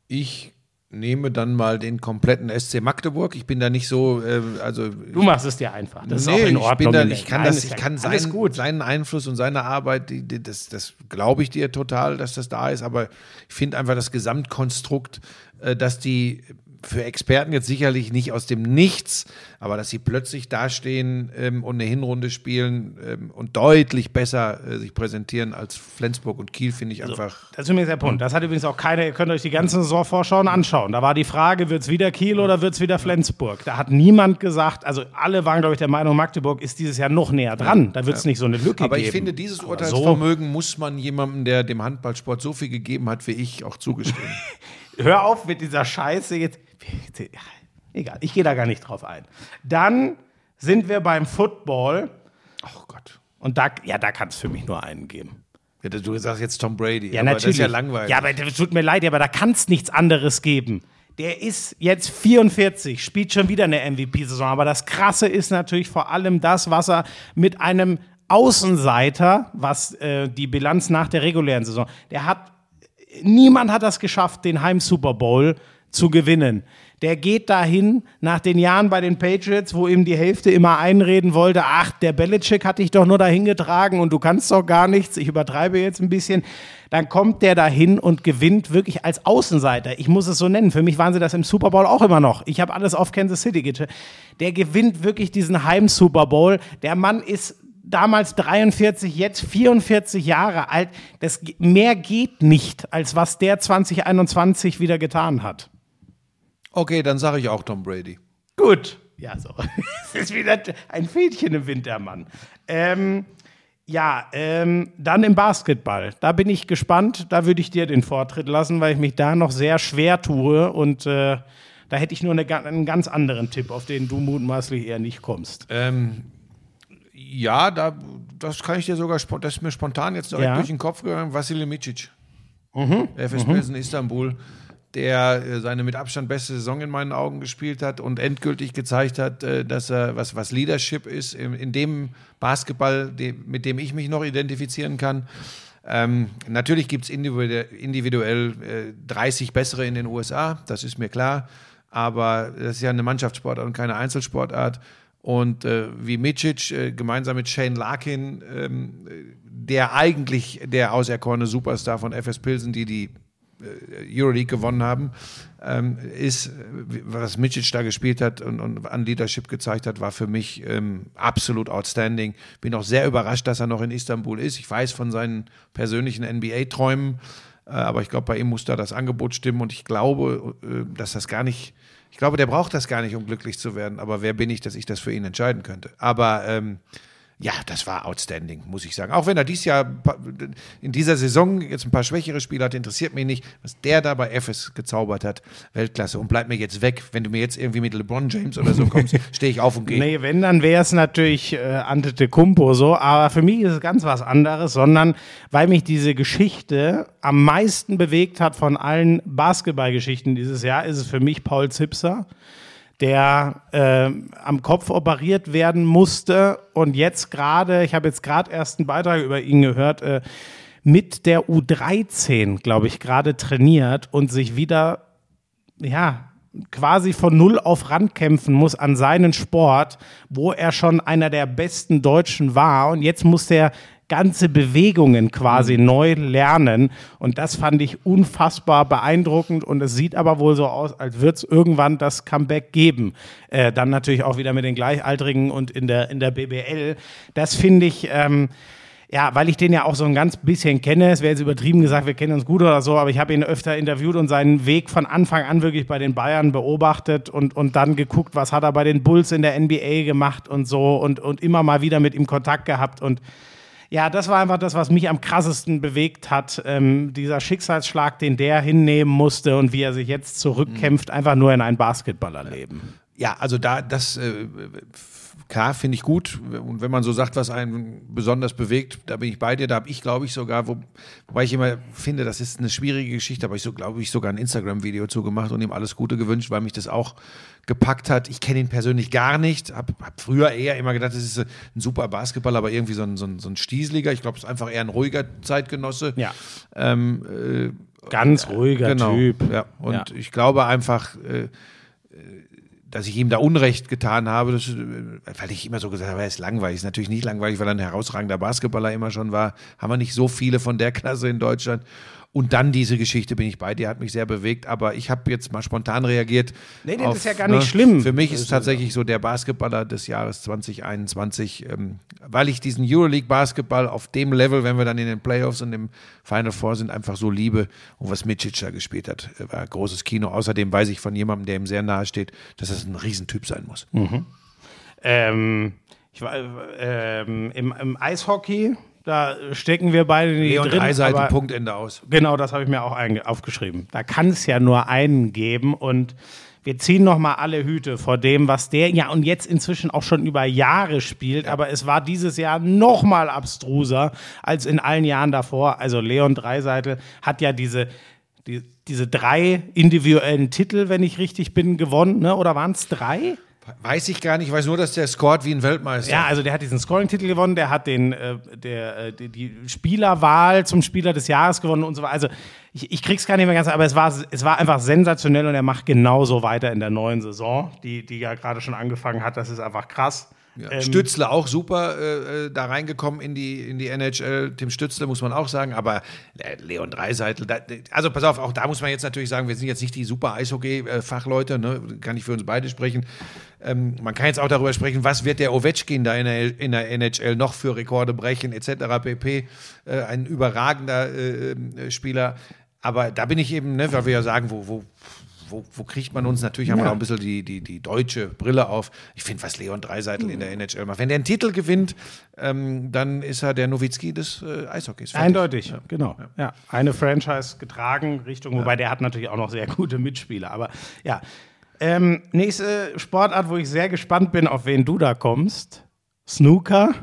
Ich nehme dann mal den kompletten SC Magdeburg. Ich bin da nicht so, äh, also Du machst es dir einfach. Das ist Nee, auch in ich, Ordnung. bin da, ich kann, das, ist ich kann seinen, gut. seinen Einfluss und seine Arbeit, die, die, das, das glaube ich dir total, dass das da ist, aber ich finde einfach das Gesamtkonstrukt, äh, dass die für Experten jetzt sicherlich nicht aus dem Nichts, aber dass sie plötzlich dastehen ähm, und eine Hinrunde spielen ähm, und deutlich besser äh, sich präsentieren als Flensburg und Kiel, finde ich einfach. Das ist übrigens der Punkt. Das hat übrigens auch keiner, ihr könnt euch die ganzen Saisonvorschauen anschauen. Da war die Frage, wird es wieder Kiel oder wird es wieder Flensburg? Da hat niemand gesagt, also alle waren, glaube ich, der Meinung, Magdeburg ist dieses Jahr noch näher dran. Da wird es nicht so eine Lücke Aber geben. ich finde, dieses Aber Urteilsvermögen muss man jemandem, der dem Handballsport so viel gegeben hat wie ich, auch zugestehen. So, <laughs> hör auf mit dieser Scheiße jetzt. <laughs> Egal, ich gehe da gar nicht drauf ein. Dann sind wir beim Football oh Gott. und da, ja, da kann es für mich nur einen geben. Ja, du sagst jetzt Tom Brady. Ja, natürlich. Das ist ja langweilig. Ja, aber das tut mir leid, aber da kann es nichts anderes geben. Der ist jetzt 44, spielt schon wieder eine MVP-Saison. Aber das Krasse ist natürlich vor allem das, was er mit einem Außenseiter, was äh, die Bilanz nach der regulären Saison, der hat, niemand hat das geschafft, den Heim-Super Bowl zu gewinnen. Der geht dahin nach den Jahren bei den Patriots, wo ihm die Hälfte immer einreden wollte, ach, der Belichick hat dich doch nur dahin getragen und du kannst doch gar nichts. Ich übertreibe jetzt ein bisschen. Dann kommt der dahin und gewinnt wirklich als Außenseiter. Ich muss es so nennen. Für mich waren sie das im Super Bowl auch immer noch. Ich habe alles auf Kansas City getippt. Der gewinnt wirklich diesen Heim-Super Bowl. Der Mann ist damals 43, jetzt 44 Jahre alt. Das, mehr geht nicht, als was der 2021 wieder getan hat. Okay, dann sage ich auch Tom Brady. Gut. Ja, so. <laughs> Es ist wieder ein Fädchen im Wintermann. Ähm, ja, ähm, dann im Basketball. Da bin ich gespannt. Da würde ich dir den Vortritt lassen, weil ich mich da noch sehr schwer tue. Und äh, da hätte ich nur eine, einen ganz anderen Tipp, auf den du mutmaßlich eher nicht kommst. Ähm, ja, da, das kann ich dir sogar, das ist mir spontan jetzt direkt Ja. durch den Kopf gegangen. Vassili Micic. FS Pilsen Istanbul, der äh, seine mit Abstand beste Saison in meinen Augen gespielt hat und endgültig gezeigt hat, äh, dass er was, was Leadership ist in, in dem Basketball, mit dem ich mich noch identifizieren kann. Ähm, natürlich gibt es individuell, individuell äh, 30 bessere in den USA, das ist mir klar. Aber das ist ja eine Mannschaftssportart und keine Einzelsportart. Und äh, wie Micic äh, gemeinsam mit Shane Larkin, ähm, der eigentlich der auserkorene Superstar von FS Pilsen, die die Euroleague gewonnen haben, ähm, ist, äh, was Micic da gespielt hat und, und an Leadership gezeigt hat, war für mich ähm, absolut outstanding. Bin auch sehr überrascht, dass er noch in Istanbul ist. Ich weiß von seinen persönlichen NBA-Träumen, äh, aber ich glaube, bei ihm muss da das Angebot stimmen und ich glaube, äh, dass das gar nicht, ich glaube, der braucht das gar nicht, um glücklich zu werden. Aber wer bin ich, dass ich das für ihn entscheiden könnte? Aber ähm, Ja, das war outstanding, muss ich sagen. Auch wenn er dieses Jahr in dieser Saison jetzt ein paar schwächere Spiele hatte, interessiert mich nicht, was der da bei FS gezaubert hat. Weltklasse. Und bleib mir jetzt weg. Wenn du mir jetzt irgendwie mit LeBron James oder so <laughs> kommst, stehe ich auf und gehe. Nee, wenn, dann wäre es natürlich äh, Antetokounmpo so, aber für mich ist es ganz was anderes, sondern weil mich diese Geschichte am meisten bewegt hat von allen Basketballgeschichten dieses Jahr, ist es für mich Paul Zipser, der äh, am Kopf operiert werden musste und jetzt gerade, ich habe jetzt gerade erst einen Beitrag über ihn gehört, äh, mit der U13, glaube ich, gerade trainiert und sich wieder ja, quasi von Null auf rankämpfen muss an seinen Sport, wo er schon einer der besten Deutschen war. Und jetzt muss der ganze Bewegungen quasi neu lernen. Und das fand ich unfassbar beeindruckend. Und es sieht aber wohl so aus, als wird es irgendwann das Comeback geben. Äh, dann natürlich auch wieder mit den Gleichaltrigen und in der, in der BBL. Das finde ich. Ähm, ja, weil ich den ja auch so ein ganz bisschen kenne. Es wäre jetzt übertrieben gesagt, wir kennen uns gut oder so, aber ich habe ihn öfter interviewt und seinen Weg von Anfang an wirklich bei den Bayern beobachtet und, und dann geguckt, was hat er bei den Bulls in der NBA gemacht und so und, und immer mal wieder mit ihm Kontakt gehabt. Und ja, das war einfach das, was mich am krassesten bewegt hat. Ähm, dieser Schicksalsschlag, den der hinnehmen musste und wie er sich jetzt zurückkämpft, einfach nur in ein Basketballerleben. Ja, also da, das, äh, klar, finde ich gut. Und wenn man so sagt, was einen besonders bewegt, da bin ich bei dir. Da habe ich, glaube ich, sogar, wo, wobei ich immer finde, das ist eine schwierige Geschichte, aber ich so, glaube ich, sogar ein Instagram-Video zugemacht und ihm alles Gute gewünscht, weil mich das auch gepackt hat. Ich kenne ihn persönlich gar nicht, habe hab früher eher immer gedacht, das ist ein super Basketballer, aber irgendwie so ein, so ein, so ein Stieseliger. Ich glaube, es ist einfach eher ein ruhiger Zeitgenosse. Ja. Ähm, äh, Ganz ruhiger genau, Typ. Ja. Und Ja. ich glaube einfach, äh, dass ich ihm da Unrecht getan habe, das, äh, weil ich immer so gesagt habe, er ist langweilig. Ist natürlich nicht langweilig, weil er ein herausragender Basketballer immer schon war. Haben wir nicht so viele von der Klasse in Deutschland. Und dann diese Geschichte bin ich bei dir, hat mich sehr bewegt, aber ich habe jetzt mal spontan reagiert. ne, Nee, das ist ja gar nicht schlimm. Für mich ist es tatsächlich so der Basketballer des Jahres 2021, ähm, weil ich diesen Euroleague-Basketball auf dem Level, wenn wir dann in den Playoffs und im Final Four sind, einfach so liebe. Und was Micic da gespielt hat, äh, war großes Kino. Außerdem weiß ich von jemandem, der ihm sehr nahe steht, dass das ein Riesentyp sein muss. Ähm, ich war, ähm, im, im Eishockey, da stecken wir beide nicht Leon drin. Dreiseitel, aber- Punkt, Ende aus. Genau, das habe ich mir auch aufgeschrieben. Da kann es ja nur einen geben und wir ziehen noch mal alle Hüte vor dem, was der ja und jetzt inzwischen auch schon über Jahre spielt, aber es war dieses Jahr noch mal abstruser als in allen Jahren davor. Also Leon Dreiseitel hat ja diese die, diese drei individuellen Titel, wenn ich richtig bin, gewonnen, ne? oder waren es drei? Weiß ich gar nicht, ich weiß nur, dass der scored wie ein Weltmeister. Ja, also der hat diesen Scoring-Titel gewonnen, der hat den, äh, der, äh, die, die Spielerwahl zum Spieler des Jahres gewonnen und so weiter. Also ich, ich krieg's gar nicht mehr ganz, aber es war, es war einfach sensationell und er macht genauso weiter in der neuen Saison, die, die ja gerade schon angefangen hat. Das ist einfach krass. Ja, Ähm, Stützle auch super äh, äh, da reingekommen in die, in die NHL. Tim Stützle muss man auch sagen, aber äh, Leon Dreiseitel, da, also pass auf, auch da muss man jetzt natürlich sagen, wir sind jetzt nicht die super Eishockey-Fachleute, ne? kann ich für uns beide sprechen. Ähm, man kann jetzt auch darüber sprechen, was wird der Ovechkin da in der, in der NHL noch für Rekorde brechen, etc. pp. Äh, ein überragender äh, äh, Spieler. Aber da bin ich eben, ne, weil wir ja sagen, wo, wo, wo, wo kriegt man uns? Natürlich haben wir Ja. auch ein bisschen die, die, die deutsche Brille auf. Ich finde, was Leon Dreiseitel in der NHL macht. Wenn der einen Titel gewinnt, ähm, dann ist er der Nowitzki des äh, Eishockeys. Fertig. Eindeutig, genau. Ja. Eine Franchise getragen, Richtung, wobei der hat natürlich auch noch sehr gute Mitspieler. Aber ja. Ähm, nächste Sportart, wo ich sehr gespannt bin, auf wen du da kommst. Snooker.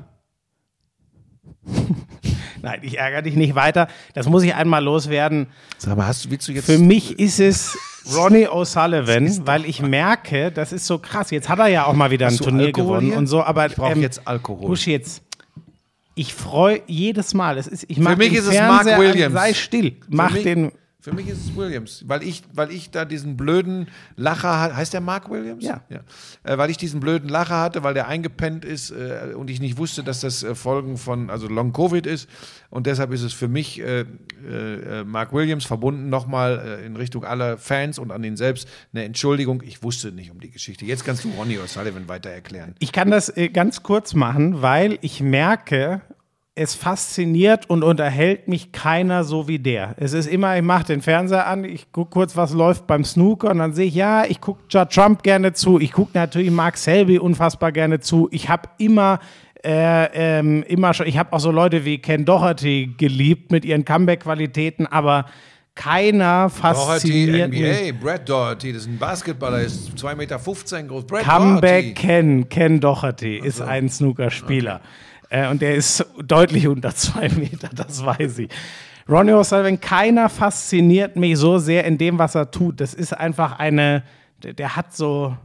<laughs> Nein, ich ärgere dich nicht weiter. Das muss ich einmal loswerden. Sag mal, hast, du- willst du jetzt. Für mich ist es Ronnie O'Sullivan, weil ich merke, das ist so krass. Jetzt hat er ja auch mal wieder ein Turnier Alkohol gewonnen hier? und so, aber Ich brauch jetzt Alkohol. Husch jetzt. Ich freue jedes Mal. Es ist, ich mach mich ist es Mark Fernseher an, Williams. Sei still. Mach den. Für mich ist es Williams, weil ich, weil ich da diesen blöden Lacher hatte. Heißt der Mark Williams? Ja. Äh, weil ich diesen blöden Lacher hatte, weil der eingepennt ist äh, und ich nicht wusste, dass das äh, Folgen von, also Long Covid ist. Und deshalb ist es für mich äh, äh, Mark Williams verbunden nochmal äh, in Richtung aller Fans und an ihn selbst eine Entschuldigung. Ich wusste nicht um die Geschichte. Jetzt kannst du Ronnie O'Sullivan weiter erklären. Ich kann das äh, ganz kurz machen, weil ich merke, es fasziniert und unterhält mich keiner so wie der. Es ist immer, ich mache den Fernseher an, ich gucke kurz, was läuft beim Snooker und dann sehe ich, ja, ich gucke Trump gerne zu, ich gucke natürlich Mark Selby unfassbar gerne zu. Ich habe immer äh, ähm, immer schon. Ich habe auch so Leute wie Ken Doherty geliebt mit ihren Comeback-Qualitäten, aber keiner Doherty, fasziniert mich. NBA, Brad Doherty, das ist ein Basketballer, ist 2,15 Meter groß. Brad Comeback Doherty. Ken, Ken Doherty ist ein Snookerspieler. Äh, und der ist deutlich unter zwei <laughs> Meter, das weiß ich. Ronnie O'Sullivan, keiner fasziniert mich so sehr in dem, was er tut. Das ist einfach eine, der, der hat so,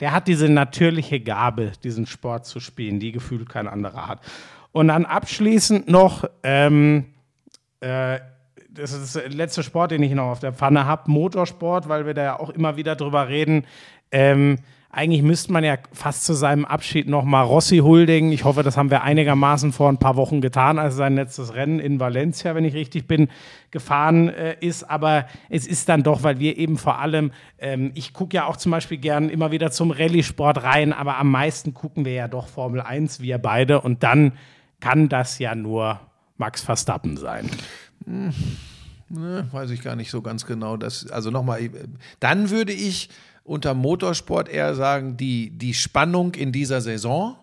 der hat diese natürliche Gabe, diesen Sport zu spielen, die gefühlt kein anderer hat. Und dann abschließend noch, ähm, äh, das ist der letzte Sport, den ich noch auf der Pfanne habe, Motorsport, weil wir da ja auch immer wieder drüber reden. Ähm, eigentlich müsste man ja fast zu seinem Abschied noch mal Rossi huldigen. Ich hoffe, das haben wir einigermaßen vor ein paar Wochen getan, als sein letztes Rennen in Valencia, wenn ich richtig bin, gefahren äh, ist. Aber es ist dann doch, weil wir eben vor allem, ähm, ich gucke ja auch zum Beispiel gern immer wieder zum Rallye-Sport rein, aber am meisten gucken wir ja doch Formel 1, wir beide. Und dann kann das ja nur Max Verstappen sein. Ne, weiß ich gar nicht so ganz genau. Das, also nochmal, dann würde ich unter Motorsport eher sagen, die, die Spannung in dieser Saison.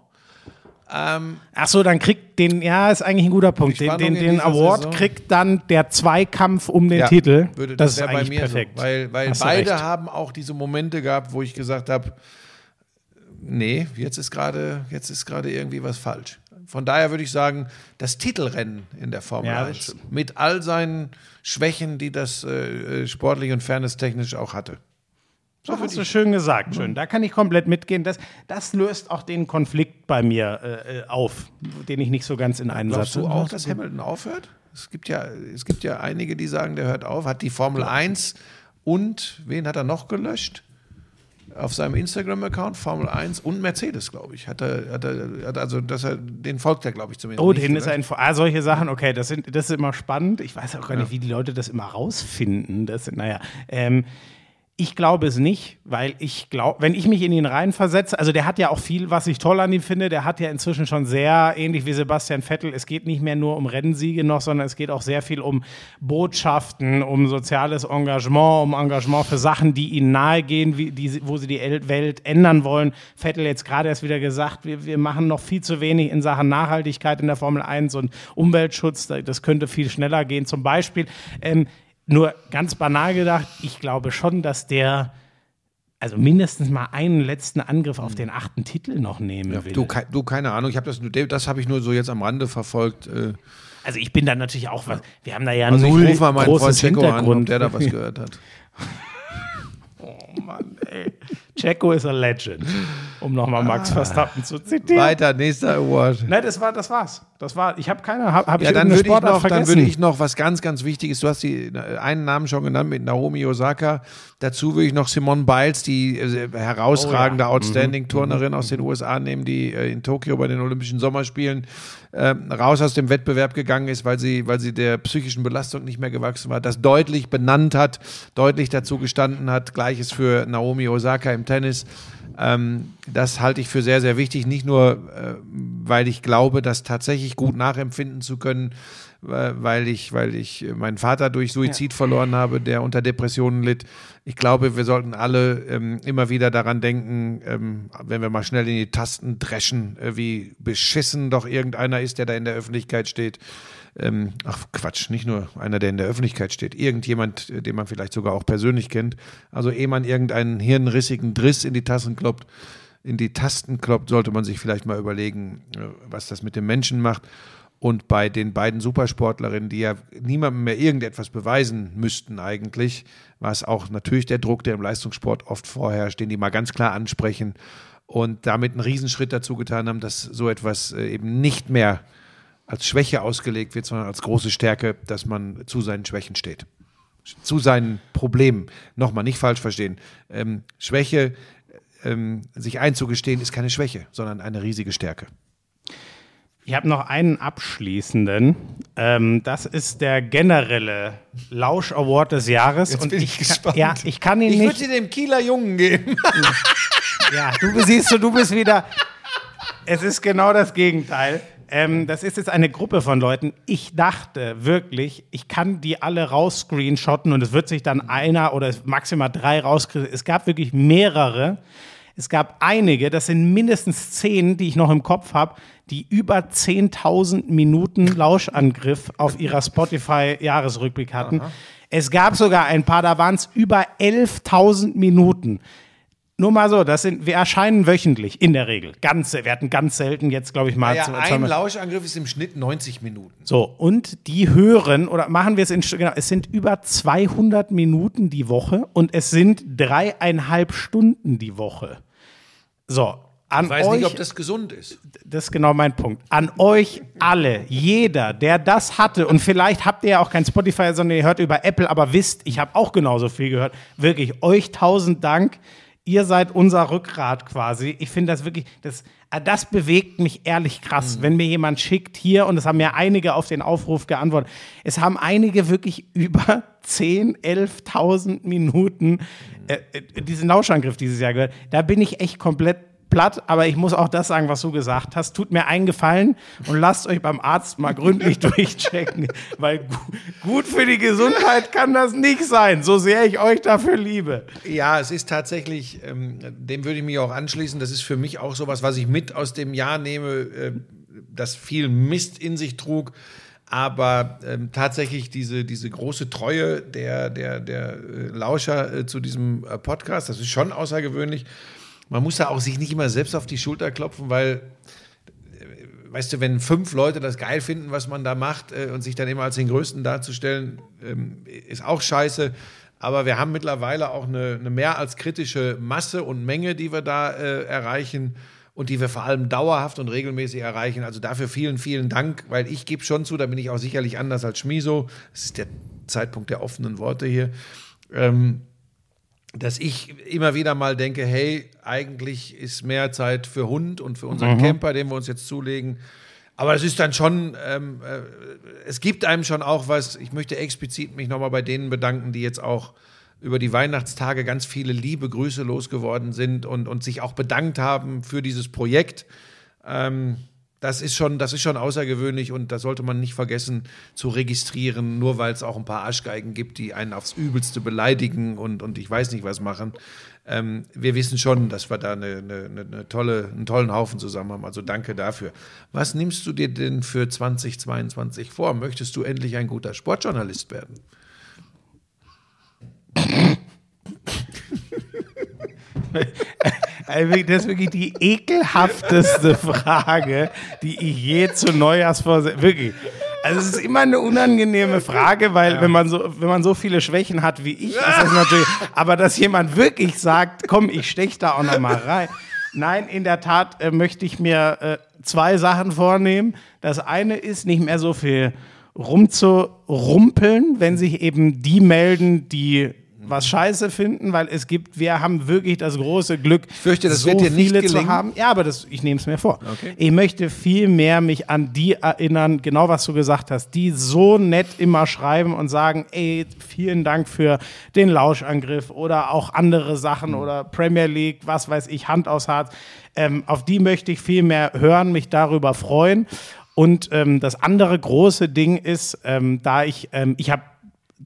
Ähm, Ach so, dann kriegt den, ja, ist eigentlich ein guter Punkt. Den, den, den Award Saison. kriegt dann der Zweikampf um den ja, Titel. Würde, das, das, ist wäre bei mir perfekt. so. Weil, weil Hast beide haben auch diese Momente gehabt, wo ich gesagt habe, nee, jetzt ist gerade, jetzt ist gerade irgendwie was falsch. Von daher würde ich sagen, das Titelrennen in der Formel Ja, das 1 stimmt. mit all seinen Schwächen, die das äh, äh, sportlich und fairness-technisch auch hatte. So hast du schön gesagt, schön. Da kann ich komplett mitgehen. Das, das löst auch den Konflikt bei mir äh, äh, auf, den ich nicht so ganz in einen Glaubst Satz du auch, dass Hamilton aufhört? Es gibt ja, es gibt ja einige, die sagen, der hört auf. Hat die Formel 1 und wen hat er noch gelöscht? Auf seinem Instagram-Account Formel 1 und Mercedes, glaube ich. Hat er, hat er, hat also, dass er, den folgt er, glaube ich, zumindest. Oh, den ist ein. Ah, solche Sachen, okay, das, sind, das ist immer spannend. Ich weiß auch gar nicht, wie die Leute das immer rausfinden. Das sind, naja. Ähm, ich glaube es nicht, weil ich glaube, wenn ich mich in ihn reinversetze, also der hat ja auch viel, was ich toll an ihm finde, der hat ja inzwischen schon sehr, ähnlich wie Sebastian Vettel, es geht nicht mehr nur um Rennsiege noch, sondern es geht auch sehr viel um Botschaften, um soziales Engagement, um Engagement für Sachen, die ihnen nahegehen, wie, die, wo sie die El- Welt ändern wollen. Vettel jetzt gerade erst wieder gesagt, wir, wir machen noch viel zu wenig in Sachen Nachhaltigkeit in der Formel 1 und Umweltschutz, das könnte viel schneller gehen. Zum Beispiel, ähm, nur ganz banal gedacht, ich glaube schon, dass der also mindestens mal einen letzten Angriff auf den achten Titel noch nehmen will. Du, kei- du, keine Ahnung, ich habe das nur, das habe ich nur so jetzt am Rande verfolgt. äh, also ich bin da natürlich auch was. Wir haben da ja Also null ich mal meinen Freund großes Checo an, ob Hintergrund. der da was gehört hat. <laughs> oh Mann, ey. Checo is a legend, um nochmal Max Verstappen zu zitieren. Weiter, nächster Award. Nein, das war, das war's. Das war, ich habe keine, habe hab Ja, ich dann würde ich, noch, dann würde ich noch was ganz, ganz Wichtiges. Du hast die, äh, einen Namen schon genannt mit Naomi Osaka. Dazu würde ich noch Simone Biles, die äh, herausragende, Oh ja. Outstanding-Turnerin aus den USA nehmen, die äh, in Tokio bei den Olympischen Sommerspielen ähm, raus aus dem Wettbewerb gegangen ist, weil sie, weil sie der psychischen Belastung nicht mehr gewachsen war, das deutlich benannt hat, deutlich dazu gestanden hat. Gleiches für Naomi Osaka im Tennis. Ähm, das halte ich für sehr, sehr wichtig. Nicht nur, äh, weil ich glaube, das tatsächlich gut nachempfinden zu können, äh, weil ich, weil ich meinen Vater durch Suizid verloren habe, der unter Depressionen litt. Ich glaube, wir sollten alle ähm, immer wieder daran denken, ähm, wenn wir mal schnell in die Tasten dreschen, äh, wie beschissen doch irgendeiner ist, der da in der Öffentlichkeit steht. Ähm, ach Quatsch, nicht nur einer, der in der Öffentlichkeit steht, irgendjemand, äh, den man vielleicht sogar auch persönlich kennt. Also ehe man irgendeinen hirnrissigen Driss in die Tasten kloppt, in die Tasten kloppt, sollte man sich vielleicht mal überlegen, äh, was das mit dem Menschen macht. Und bei den beiden Supersportlerinnen, die ja niemandem mehr irgendetwas beweisen müssten eigentlich, war es auch natürlich der Druck, der im Leistungssport oft vorherrscht, den die mal ganz klar ansprechen und damit einen Riesenschritt dazu getan haben, dass so etwas äh, eben nicht mehr als Schwäche ausgelegt wird, sondern als große Stärke, dass man zu seinen Schwächen steht. Zu seinen Problemen. Nochmal, nicht falsch verstehen. Ähm, Schwäche, ähm, sich einzugestehen, ist keine Schwäche, sondern eine riesige Stärke. Ich habe noch einen abschließenden. Ähm, das ist der generelle Lausch Award des Jahres. Jetzt und bin ich kann, gespannt. Ja, ich kann ihn Ich würde nicht. dir dem Kieler Jungen geben. Ja, du siehst du, du bist wieder. Es ist genau das Gegenteil. Ähm, das ist jetzt eine Gruppe von Leuten. Ich dachte wirklich, ich kann die alle rausscreenshotten und es wird sich dann einer oder maximal drei rauskriegen. Es gab wirklich mehrere. Es gab einige, das sind mindestens zehn, die ich noch im Kopf habe, die über 10.000 Minuten Lauschangriff auf ihrer Spotify-Jahresrückblick hatten. Es gab sogar ein paar, da waren es über 11.000 Minuten. Nur mal so, das sind, wir erscheinen wöchentlich in der Regel. Ganz, wir hatten ganz selten jetzt, glaube ich, mal. Ja, zu- ein Lauschangriff ist im Schnitt 90 Minuten. so, und die hören, oder machen wir es in, genau, es sind über 200 Minuten die Woche und es sind dreieinhalb Stunden die Woche. So, an Ich weiß euch, nicht, ob das gesund ist. das ist genau mein Punkt. An euch alle, jeder, der das hatte, und vielleicht habt ihr ja auch kein Spotify, sondern ihr hört über Apple, aber wisst, ich habe auch genauso viel gehört. Wirklich, euch tausend Dank. Ihr seid unser Rückgrat quasi. Ich finde das wirklich, das, äh, das bewegt mich ehrlich krass, wenn mir jemand schickt hier, und es haben ja einige auf den Aufruf geantwortet, es haben einige wirklich <laughs> über 10, 11.000 Minuten äh, äh, diesen Lauschangriff dieses Jahr gehört. Da bin ich echt komplett platt, aber ich muss auch das sagen, was du gesagt hast. Tut mir einen Gefallen und lasst euch beim Arzt mal gründlich <laughs> durchchecken, weil gu gut für die Gesundheit kann das nicht sein, so sehr ich euch dafür liebe. Ja, es ist tatsächlich, ähm, dem würde ich mich auch anschließen. Das ist für mich auch sowas, was ich mit aus dem Jahr nehme, äh, das viel Mist in sich trug. Aber ähm, tatsächlich diese, diese große Treue der, der, der äh, Lauscher äh, zu diesem äh, Podcast, das ist schon außergewöhnlich. Man muss da auch sich nicht immer selbst auf die Schulter klopfen, weil weißt du, wenn fünf Leute das geil finden, was man da macht äh, und sich dann immer als den Größten darzustellen, ähm, ist auch scheiße. Aber wir haben mittlerweile auch eine, eine mehr als kritische Masse und Menge, die wir da äh, erreichen und die wir vor allem dauerhaft und regelmäßig erreichen. Also dafür vielen, vielen Dank, weil ich gebe schon zu, da bin ich auch sicherlich anders als Schmiso. Das ist der Zeitpunkt der offenen Worte hier. Ähm, dass ich immer wieder mal denke, hey, eigentlich ist mehr Zeit für Hund und für unseren Camper, den wir uns jetzt zulegen. Aber es ist dann schon, ähm, äh, es gibt einem schon auch was. Ich möchte explizit mich nochmal bei denen bedanken, die jetzt auch über die Weihnachtstage ganz viele liebe Grüße losgeworden sind und, und sich auch bedankt haben für dieses Projekt. Ähm, das ist schon, das ist schon außergewöhnlich und da sollte man nicht vergessen zu registrieren, nur weil es auch ein paar Arschgeigen gibt, die einen aufs Übelste beleidigen und, und ich weiß nicht was machen. Ähm, wir wissen schon, dass wir da eine, eine, eine, tolle, einen tollen Haufen zusammen haben. Also danke dafür. Was nimmst du dir denn für 2022 vor? Möchtest du endlich ein guter Sportjournalist werden? <laughs> Also wirklich, das ist wirklich die ekelhafteste Frage, die ich je zu Neujahrsvorsatz. Wirklich. Also es ist immer eine unangenehme Frage, weil wenn man so, wenn man so viele Schwächen hat wie ich, ist das natürlich. Aber dass jemand wirklich sagt, komm, ich stech da auch noch mal rein. Nein, in der Tat äh, möchte ich mir äh, zwei Sachen vornehmen. Das eine ist nicht mehr so viel rumzurumpeln, wenn sich eben die melden, die was scheiße finden, weil es gibt, wir haben wirklich das große Glück, ich fürchte, das wird dir nicht viele gelingen. zu haben. Ja, aber das, ich nehme es mir vor. Okay. Ich möchte viel mehr mich an die erinnern, genau was du gesagt hast, die so nett immer schreiben und sagen, ey, vielen Dank für den Lauschangriff oder auch andere Sachen oder Premier League, was weiß ich, Hand aufs Herz. Ähm, auf die möchte ich viel mehr hören, mich darüber freuen. Und ähm, das andere große Ding ist, ähm, da ich, ähm, ich habe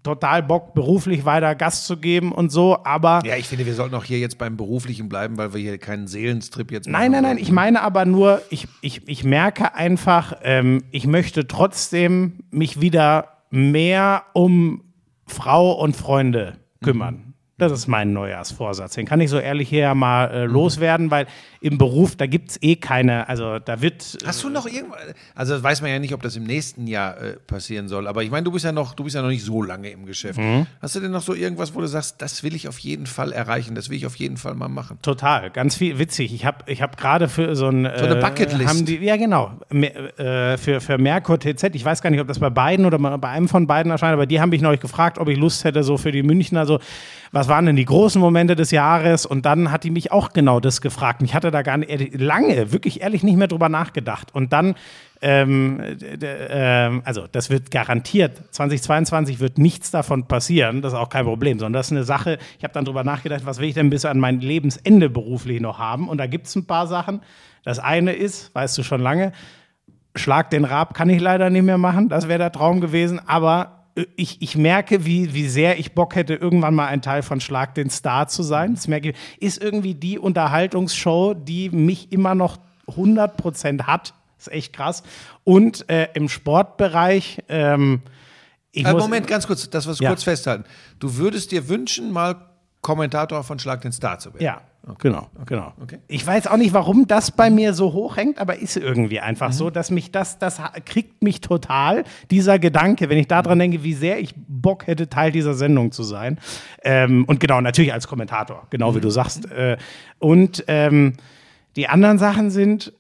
total Bock, beruflich weiter Gas zu geben und so, aber Ja, ich finde, wir sollten auch hier jetzt beim Beruflichen bleiben, weil wir hier keinen Seelenstrip jetzt machen. Nein, nein, nein, ich meine aber nur, ich, ich, ich merke einfach, ähm, ich möchte trotzdem mich wieder mehr um Frau und Freunde kümmern. Das ist mein Neujahrsvorsatz. Den kann ich so ehrlich hier mal äh, loswerden, weil im Beruf, da gibt es eh keine, also da wird. Hast du noch irgendwas? Also das weiß man ja nicht, ob das im nächsten Jahr äh, passieren soll. Aber ich meine, du bist ja noch, du bist ja noch nicht so lange im Geschäft. Mhm. Hast du denn noch so irgendwas, wo du sagst, das will ich auf jeden Fall erreichen, das will ich auf jeden Fall mal machen? Total, ganz viel witzig. Ich habe ich hab gerade für so ein. So eine äh, Bucketlist. Haben die, ja, genau. Äh, für, für Merkur TZ. Ich weiß gar nicht, ob das bei beiden oder bei einem von beiden erscheint, aber die haben mich neulich gefragt, ob ich Lust hätte, so für die Münchner, so, was waren denn die großen Momente des Jahres? Und dann hat die mich auch genau das gefragt. Ich hatte da gar nicht, lange, wirklich ehrlich nicht mehr drüber nachgedacht. Und dann. Ähm, ähm, also das wird garantiert, 2022 wird nichts davon passieren, das ist auch kein Problem, sondern das ist eine Sache, ich habe dann drüber nachgedacht, was will ich denn bis an mein Lebensende beruflich noch haben und da gibt es ein paar Sachen. Das eine ist, weißt du schon lange, Schlag den Raab kann ich leider nicht mehr machen, das wäre der Traum gewesen, aber äh, ich, ich merke, wie, wie sehr ich Bock hätte, irgendwann mal ein Teil von Schlag den Star zu sein. Das merke ich, ist irgendwie die Unterhaltungsshow, die mich immer noch 100% hat. Ist echt krass. Und äh, im Sportbereich, ähm, ich Äh, muss, Moment, ganz kurz, das was Ja. kurz festhalten. Du würdest dir wünschen, mal Kommentator von Schlag den Star zu werden. Ja, genau, genau. Okay. Ich weiß auch nicht, warum das bei mir so hoch hängt, aber ist irgendwie einfach Mhm. so, dass mich das, das kriegt mich total, dieser Gedanke, wenn ich daran denke, wie sehr ich Bock hätte, Teil dieser Sendung zu sein. Ähm, und genau, natürlich als Kommentator, genau Mhm. wie du sagst. Äh, und ähm, die anderen Sachen sind,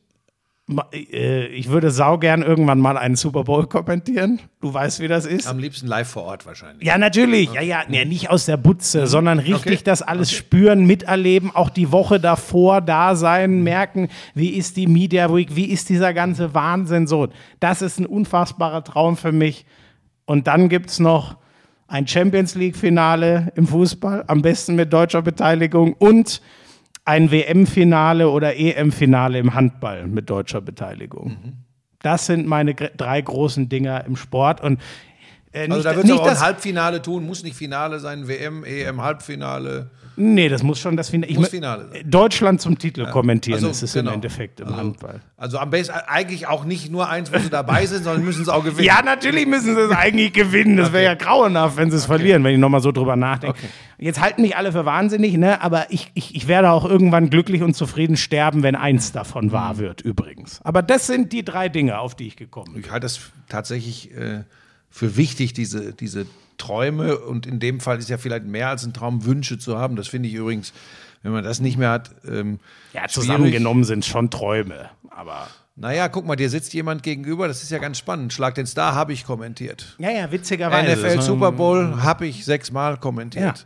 ich würde saugern irgendwann mal einen Super Bowl kommentieren. Du weißt, wie das ist. Am liebsten live vor Ort wahrscheinlich. Ja, natürlich. Ja, ja, nee, nicht aus der Butze, sondern richtig Mhm. Okay. das alles spüren, miterleben, auch die Woche davor da sein, merken, wie ist die Media Week, wie ist dieser ganze Wahnsinn so. Das ist ein unfassbarer Traum für mich. Und dann gibt es noch ein Champions League-Finale im Fußball, am besten mit deutscher Beteiligung und ein WM-Finale oder EM-Finale im Handball mit deutscher Beteiligung. Mhm. Das sind meine drei großen Dinger im Sport. Und äh, Also nicht, da wird es nicht auch ein das- Halbfinale tun, muss nicht Finale sein, WM, EM, Halbfinale. Nee, das muss schon das Finale. Ich Muss Finale sein. Deutschland zum Titel kommentieren, Also, ist genau. im Endeffekt im Handball. Also am besten eigentlich auch nicht nur eins, wo sie dabei sind, sondern müssen es auch <laughs> gewinnen. Ja, natürlich müssen sie es eigentlich gewinnen. Das wäre ja grauenhaft, wenn sie es verlieren, wenn ich nochmal so drüber nachdenke. Jetzt halten mich alle für wahnsinnig, ne? aber ich, ich, ich werde auch irgendwann glücklich und zufrieden sterben, wenn eins davon wahr wird, übrigens. Aber das sind die drei Dinge, auf die ich gekommen bin. Ich halte das tatsächlich äh, für wichtig, diese, diese Träume und in dem Fall ist ja vielleicht mehr als ein Traum, Wünsche zu haben. Das finde ich übrigens, wenn man das nicht mehr hat. Ähm, Ja, schwierig. zusammengenommen sind schon Träume, aber. Naja, guck mal, dir sitzt jemand gegenüber, das ist ja ganz spannend. Schlag den Star habe ich kommentiert. Ja, ja, witzigerweise. NFL Super Bowl habe ich sechsmal kommentiert.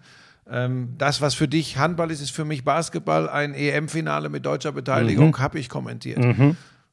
Ähm, das, was für dich Handball ist, ist für mich Basketball. Ein EM-Finale mit deutscher Beteiligung Mhm. habe ich kommentiert.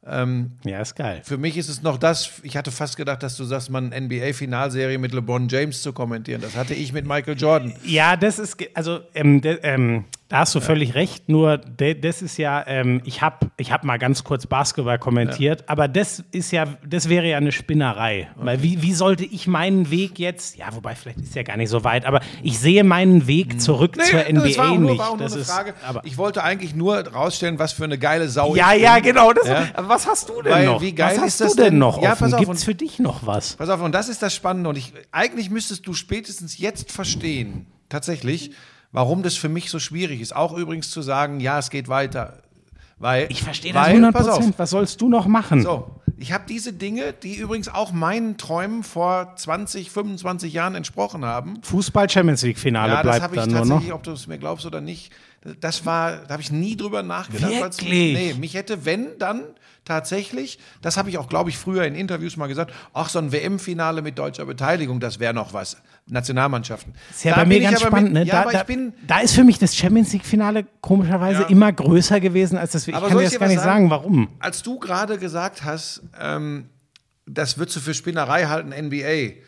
Ja, ist geil. Für mich ist es noch das, ich hatte fast gedacht, dass du sagst, man NBA-Finalserie mit LeBron James zu kommentieren. Das hatte ich mit Michael Jordan. Ja, das ist, also ähm, de, ähm, da hast du völlig recht, nur das ist ja, ähm, ich habe ich hab mal ganz kurz Basketball kommentiert, aber das ist ja, das wäre ja eine Spinnerei. Weil wie, wie sollte ich meinen Weg jetzt, ja, wobei vielleicht ist ja gar nicht so weit, aber ich sehe meinen Weg zurück zur das NBA war auch nur, nicht. war auch nur das eine ist, Frage. aber, ich wollte eigentlich nur rausstellen, was für eine geile Sau ja, ich ja, bin. genau. Das, Ja. aber Was hast du denn Weil noch? wie geil was hast ist du denn noch Ja, offen? pass auf, Gibt's und- für dich noch was? Pass auf, und das ist das Spannende. Und ich, eigentlich müsstest du spätestens jetzt verstehen, tatsächlich, warum das für mich so schwierig ist. Auch übrigens zu sagen, ja, es geht weiter. Weil, Ich verstehe das weil, 100 pass auf, Prozent. Was sollst du noch machen? So, ich habe diese Dinge, die übrigens auch meinen Träumen vor 20, 25 Jahren entsprochen haben. Fußball Champions League Finale Ja, das bleibt habe ich dann nur tatsächlich, noch. ob du es mir glaubst oder nicht, das war, da habe ich nie drüber nachgedacht. Wirklich? Nee, mich hätte, wenn, dann tatsächlich, das habe ich auch, glaube ich, früher in Interviews mal gesagt, ach, so ein WM-Finale mit deutscher Beteiligung, das wäre noch was. Nationalmannschaften. Ist ja Da bei mir ganz spannend, mit, ne? Ja, Da, da, ich bin, da ist für mich das Champions League-Finale komischerweise Ja. immer größer gewesen als das. Ich Aber kann dir dir gar nicht sagen, warum. als du gerade gesagt hast, ähm, das würdest du für Spinnerei halten, NBA.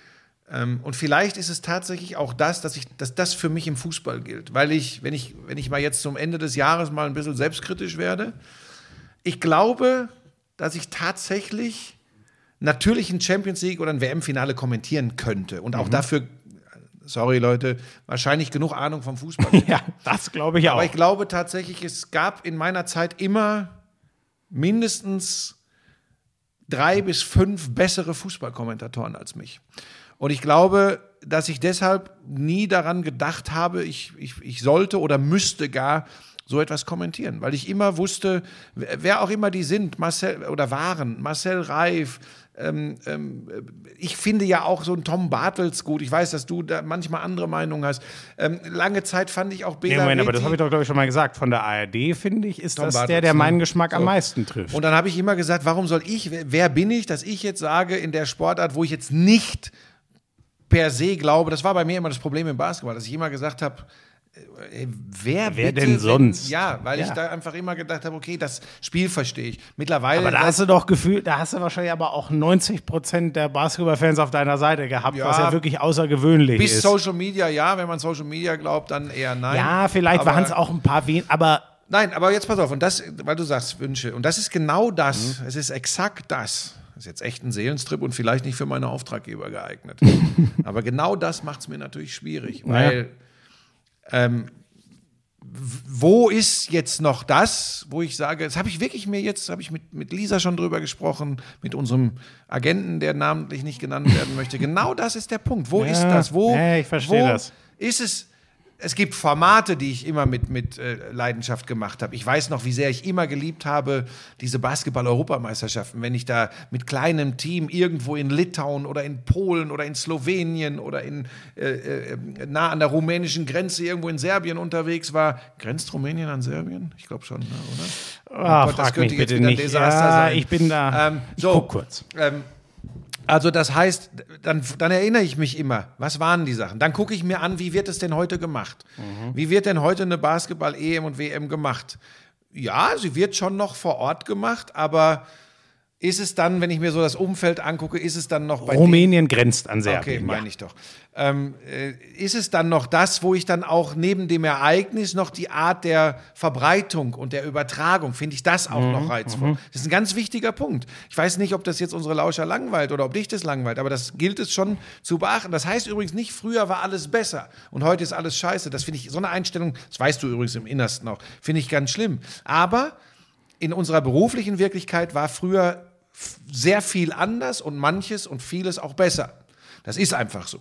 Ähm, und vielleicht ist es tatsächlich auch das, dass, ich, dass das für mich im Fußball gilt. Weil ich, wenn ich, wenn ich mal jetzt zum Ende des Jahres mal ein bisschen selbstkritisch werde, ich glaube, dass ich tatsächlich natürlich ein Champions League oder ein WM-Finale kommentieren könnte. Und auch dafür, sorry Leute, wahrscheinlich genug Ahnung vom Fußball. <laughs> Ja, das glaube ich auch. Aber ich glaube tatsächlich, es gab in meiner Zeit immer mindestens drei bis fünf bessere Fußballkommentatoren als mich. Und ich glaube, dass ich deshalb nie daran gedacht habe, ich, ich, ich sollte oder müsste gar so etwas kommentieren, weil ich immer wusste, wer auch immer die sind, Marcel oder waren, Marcel Reif, ähm, ähm, ich finde ja auch so einen Tom Bartels gut. Ich weiß, dass du da manchmal andere Meinungen hast. Ähm, lange Zeit fand ich auch Nee, Bela Moment, aber das habe ich doch, glaube ich, schon mal gesagt. Von der ARD, finde ich, ist Tom das Bartels, der, der ne? meinen Geschmack am So. meisten trifft. Und dann habe ich immer gesagt, warum soll ich, wer bin ich, dass ich jetzt sage, in der Sportart, wo ich jetzt nicht per se glaube, das war bei mir immer das Problem im Basketball, dass ich immer gesagt habe, äh, wer, Wer bitte, denn sonst? Ja, weil ich Ja. da einfach immer gedacht habe, okay, das Spiel verstehe ich. Mittlerweile. aber da hast du doch gefühlt, da hast du wahrscheinlich aber auch 90 Prozent der Basketballfans auf deiner Seite gehabt, Ja. was ja wirklich außergewöhnlich bis ist. Social Media, ja, wenn man Social Media glaubt, dann eher nein. ja, vielleicht waren es auch ein paar wen, aber Nein, aber jetzt pass auf, und das, weil du sagst Wünsche, und das ist genau das, Mhm. es ist exakt das. Das ist jetzt echt ein Seelenstrip und vielleicht nicht für meine Auftraggeber geeignet. <laughs> Aber genau das macht es mir natürlich schwierig, weil ähm, wo ist jetzt noch das, wo ich sage, das habe ich wirklich mir jetzt, habe ich mit, mit Lisa schon drüber gesprochen, mit unserem Agenten, der namentlich nicht genannt werden möchte. Genau das ist der Punkt. Wo Ja, ist das? Wo, ja, ich verstehe das. ist es? Es gibt Formate, die ich immer mit, mit äh, Leidenschaft gemacht habe. Ich weiß noch, wie sehr ich immer geliebt habe, diese Basketball-Europameisterschaften, wenn ich da mit kleinem Team irgendwo in Litauen oder in Polen oder in Slowenien oder in, äh, äh, nah an der rumänischen Grenze irgendwo in Serbien unterwegs war. Grenzt Rumänien an Serbien? Ich glaube schon, ne, oder? Ah, Gott, das könnte mich jetzt bitte wieder ein. Desaster ja, sein. ich bin da. Ähm, ich so, guck kurz. Ähm, also das heißt, dann, dann erinnere ich mich immer, was waren die Sachen? Dann gucke ich mir an, wie wird es denn heute gemacht? Wie wird denn heute eine Basketball-EM und WM gemacht? Ja, sie wird schon noch vor Ort gemacht, aber ist es dann, wenn ich mir so das Umfeld angucke, ist es dann noch bei Rumänien grenzt an Okay, Serbien. meine ja. ich doch. Ähm, äh, ist es dann noch das, wo ich dann auch neben dem Ereignis noch die Art der Verbreitung und der Übertragung, finde ich das auch Mhm, noch reizvoll? Das ist ein ganz wichtiger Punkt. Ich weiß nicht, ob das jetzt unsere Lauscher langweilt oder ob dich das langweilt, aber das gilt es schon zu beachten. Das heißt übrigens nicht, früher war alles besser und heute ist alles scheiße. Das finde ich, so eine Einstellung, das weißt du übrigens im Innersten auch, finde ich ganz schlimm. Aber in unserer beruflichen Wirklichkeit war früher sehr viel anders und manches und vieles auch besser. Das ist einfach so.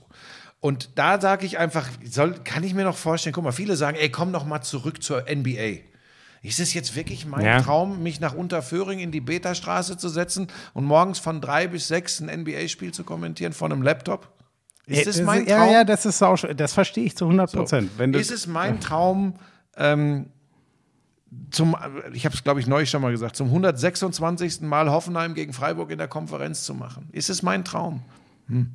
Und da sage ich einfach, soll, kann ich mir noch vorstellen, guck mal, viele sagen, ey, komm noch mal zurück zur NBA. Ist es jetzt wirklich mein Ja. Traum, mich nach Unterföhring in die Beta-Straße zu setzen und morgens von drei bis sechs ein NBA-Spiel zu kommentieren von einem Laptop? Ist es Ja, mein ja, Traum? Ja, das ist auch, das verstehe ich zu 100 Prozent. Du, ist es mein Traum, ähm, zum, ich habe es glaube ich neulich schon mal gesagt, zum 126. Mal Hoffenheim gegen Freiburg in der Konferenz zu machen? Ist es mein Traum? Hm.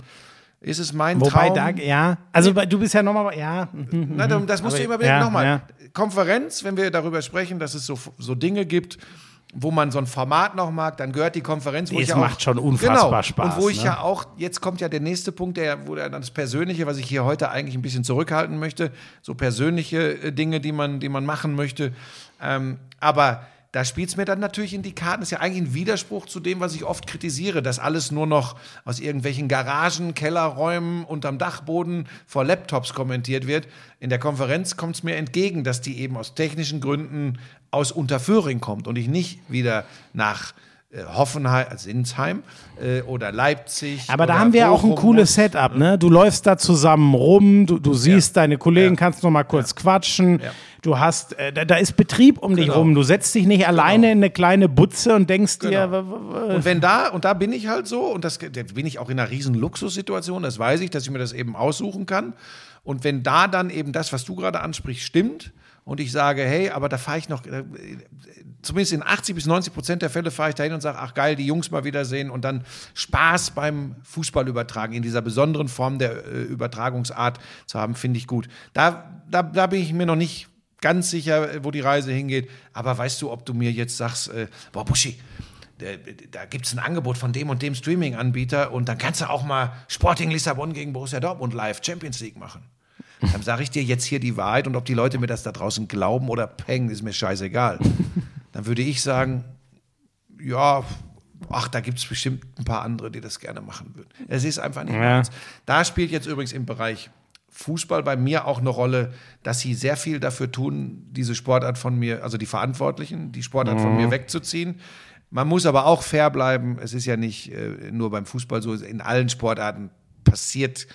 Ist es mein Wobei Traum? da, ja, also du bist ja nochmal, ja. Na, das musst Aber- du immer wieder ja, nochmal. ja. Konferenz, wenn wir darüber sprechen, dass es so, so Dinge gibt, wo man so ein Format noch mag, dann gehört die Konferenz, wo Es ich ja auch, macht schon unfassbar genau, Spaß, Und wo ich ne? ja auch, jetzt kommt ja der nächste Punkt, der, wo dann das Persönliche, was ich hier heute eigentlich ein bisschen zurückhalten möchte, so persönliche äh, Dinge, die man, die man machen möchte. Ähm, aber da spielt es mir dann natürlich in die Karten. Das ist ja eigentlich ein Widerspruch zu dem, was ich oft kritisiere, dass alles nur noch aus irgendwelchen Garagen, Kellerräumen, unterm Dachboden vor Laptops kommentiert wird. In der Konferenz kommt es mir entgegen, dass die eben aus technischen Gründen aus Unterföhring kommt und ich nicht wieder nach äh, Hoffenheim, also Sinsheim äh, oder Leipzig. Aber da haben wir auch ein Bochum cooles. Setup, ne? Du läufst da zusammen rum, du, du siehst deine Kollegen, kannst noch mal kurz quatschen. Ja. Du hast, äh, da, da ist Betrieb um dich Genau. rum. Du setzt dich nicht alleine in eine kleine Butze und denkst dir, Genau. w- Und wenn da, und da bin ich halt so, und das da bin ich auch in einer riesen Luxussituation, das weiß ich, dass ich mir das eben aussuchen kann. Und wenn da dann eben das, was du gerade ansprichst, stimmt, und ich sage, hey, aber da fahre ich noch, äh, zumindest in 80 bis 90 Prozent der Fälle fahre ich dahin und sage, ach geil, die Jungs mal wiedersehen und dann Spaß beim Fußball übertragen, in dieser besonderen Form der äh, Übertragungsart zu haben, finde ich gut. Da, da, da bin ich mir noch nicht ganz sicher, äh, wo die Reise hingeht. Aber weißt du, ob du mir jetzt sagst, äh, boah, Buschi, der- da gibt es ein Angebot von dem und dem Streaming-Anbieter und dann kannst du auch mal Sporting Lissabon gegen Borussia Dortmund live Champions League machen. <laughs> Dann sage ich dir jetzt hier die Wahrheit und ob die Leute mir das da draußen glauben oder peng, ist mir scheißegal. <laughs> Dann würde ich sagen, ja, ach, da gibt es bestimmt ein paar andere, die das gerne machen würden. Es ist einfach nicht Ja. meins. Da spielt jetzt übrigens im Bereich Fußball bei mir auch eine Rolle, dass sie sehr viel dafür tun, diese Sportart von mir, also die Verantwortlichen, die Sportart von mir wegzuziehen. Man muss aber auch fair bleiben. Es ist ja nicht äh, nur beim Fußball so, in allen Sportarten passiert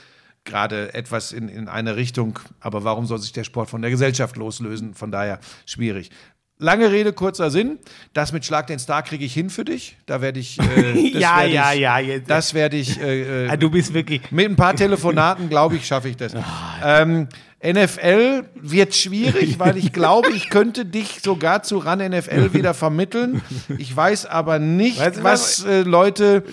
gerade etwas in, in eine Richtung. Aber warum soll sich der Sport von der Gesellschaft loslösen? Von daher schwierig. Lange Rede, kurzer Sinn. Das mit Schlag den Star kriege ich hin für dich. Da werde ich. Äh, <laughs> das Ja, werde ja, ich, ja, jetzt- Das werde ich. Äh, Ah, äh, du bist wirklich. mit ein paar Telefonaten, glaube ich, schaffe ich das. Ah, Ähm, NFL wird schwierig, <laughs> weil ich glaube, ich könnte dich sogar zu RAN NFL wieder vermitteln. Ich weiß aber nicht, Weißt du was äh, Leute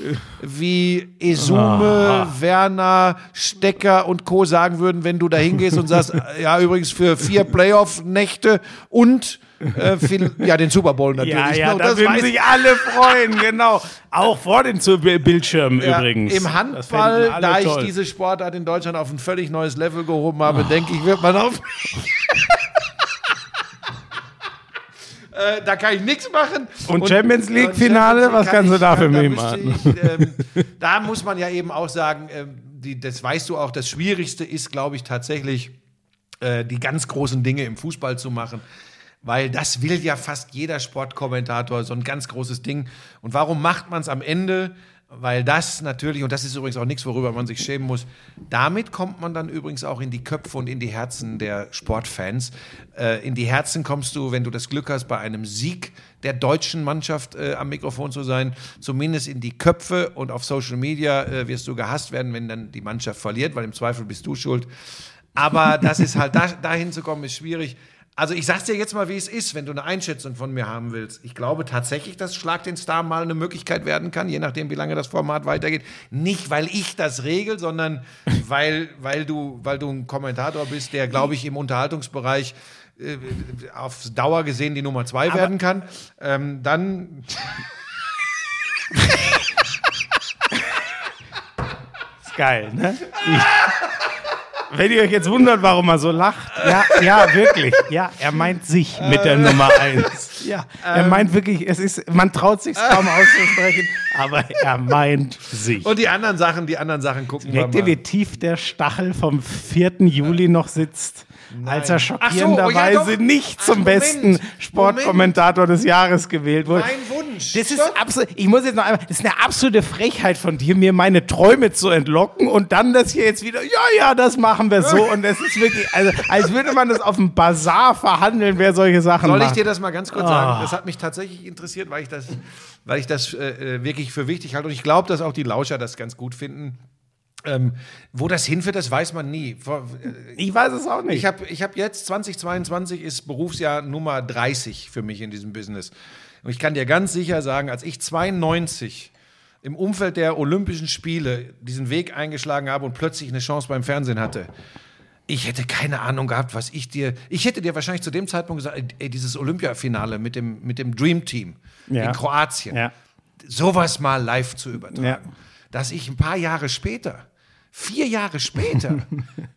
wie Esume, Ah. Werner, Stecker und Co. sagen würden, wenn du da hingehst und sagst, <laughs> ja, übrigens für vier Playoff-Nächte und äh, viel, ja, den Super Bowl natürlich. Ja, ja, Ne? Und da das würden sich alle freuen, genau. Auch vor den Bildschirmen Ja, übrigens. Im Handball, da ich toll. diese Sportart in Deutschland auf ein völlig neues Level gehoben habe, denke ich, wird man auf. <laughs> Äh, da kann ich nichts machen. Und Champions League-Finale, Champions was kann kannst du da für mich machen? Ich, ähm, da muss man ja eben auch sagen, ähm, die, das weißt du auch, das Schwierigste ist, glaube ich, tatsächlich äh, die ganz großen Dinge im Fußball zu machen. Weil das will ja fast jeder Sportkommentator, so ein ganz großes Ding. Und warum macht man es am Ende? Weil das natürlich, und das ist übrigens auch nichts, worüber man sich schämen muss, damit kommt man dann übrigens auch in die Köpfe und in die Herzen der Sportfans. Äh, in die Herzen kommst du, wenn du das Glück hast, bei einem Sieg der deutschen Mannschaft äh, am Mikrofon zu sein, zumindest in die Köpfe und auf Social Media äh, wirst du gehasst werden, wenn dann die Mannschaft verliert, weil im Zweifel bist du schuld. Aber das ist halt, da, dahin zu kommen, ist schwierig. Also ich sag's dir jetzt mal, wie es ist, wenn du eine Einschätzung von mir haben willst. Ich glaube tatsächlich, dass Schlag den Star mal eine Möglichkeit werden kann, je nachdem, wie lange das Format weitergeht. Nicht, weil ich das regel, sondern <laughs> weil, weil, du, weil du ein Kommentator bist, der, glaube ich, im Unterhaltungsbereich äh, auf Dauer gesehen die Nummer zwei werden kann. Ähm, dann <laughs> Ist geil, ne? Ich, wenn ihr euch jetzt wundert, warum er so lacht, ja, ja, wirklich. Ja, er meint sich mit der Nummer eins. Ja, er meint wirklich, es ist, man traut sich kaum auszusprechen, aber er meint sich. und die anderen Sachen, die anderen Sachen gucken wir Merkt ihr, mal. wie tief der Stachel vom 4. Juli noch sitzt? Als er Ach so, oh ja, schockierenderweise nicht Ach, zum Moment, besten Sportkommentator des Jahres gewählt wurde. Mein Wunsch. Das ist absolut, ich muss jetzt noch einmal, das ist eine absolute Frechheit von dir, mir meine Träume zu entlocken und dann das hier jetzt wieder, ja, ja, das machen wir so. Und es ist wirklich, also, als würde man das auf dem Bazar verhandeln, wer solche Sachen Soll ich macht. dir das mal ganz kurz sagen? Das hat mich tatsächlich interessiert, weil ich das, weil ich das äh, äh, wirklich für wichtig halte. Und ich glaube, dass auch die Lauscher das ganz gut finden. Ähm, wo das hinführt, das weiß man nie. Äh, ich weiß es auch nicht. ich habe ich hab jetzt, 2022 ist Berufsjahr Nummer 30 für mich in diesem Business. Und ich kann dir ganz sicher sagen, als ich 92 im Umfeld der Olympischen Spiele diesen Weg eingeschlagen habe und plötzlich eine Chance beim Fernsehen hatte, ich hätte keine Ahnung gehabt, was ich dir. Ich hätte dir wahrscheinlich zu dem Zeitpunkt gesagt, ey, dieses Olympiafinale mit dem, mit dem Dream Team Ja. in Kroatien, ja. sowas mal live zu übertragen. Ja. Dass ich ein paar Jahre später, vier Jahre später,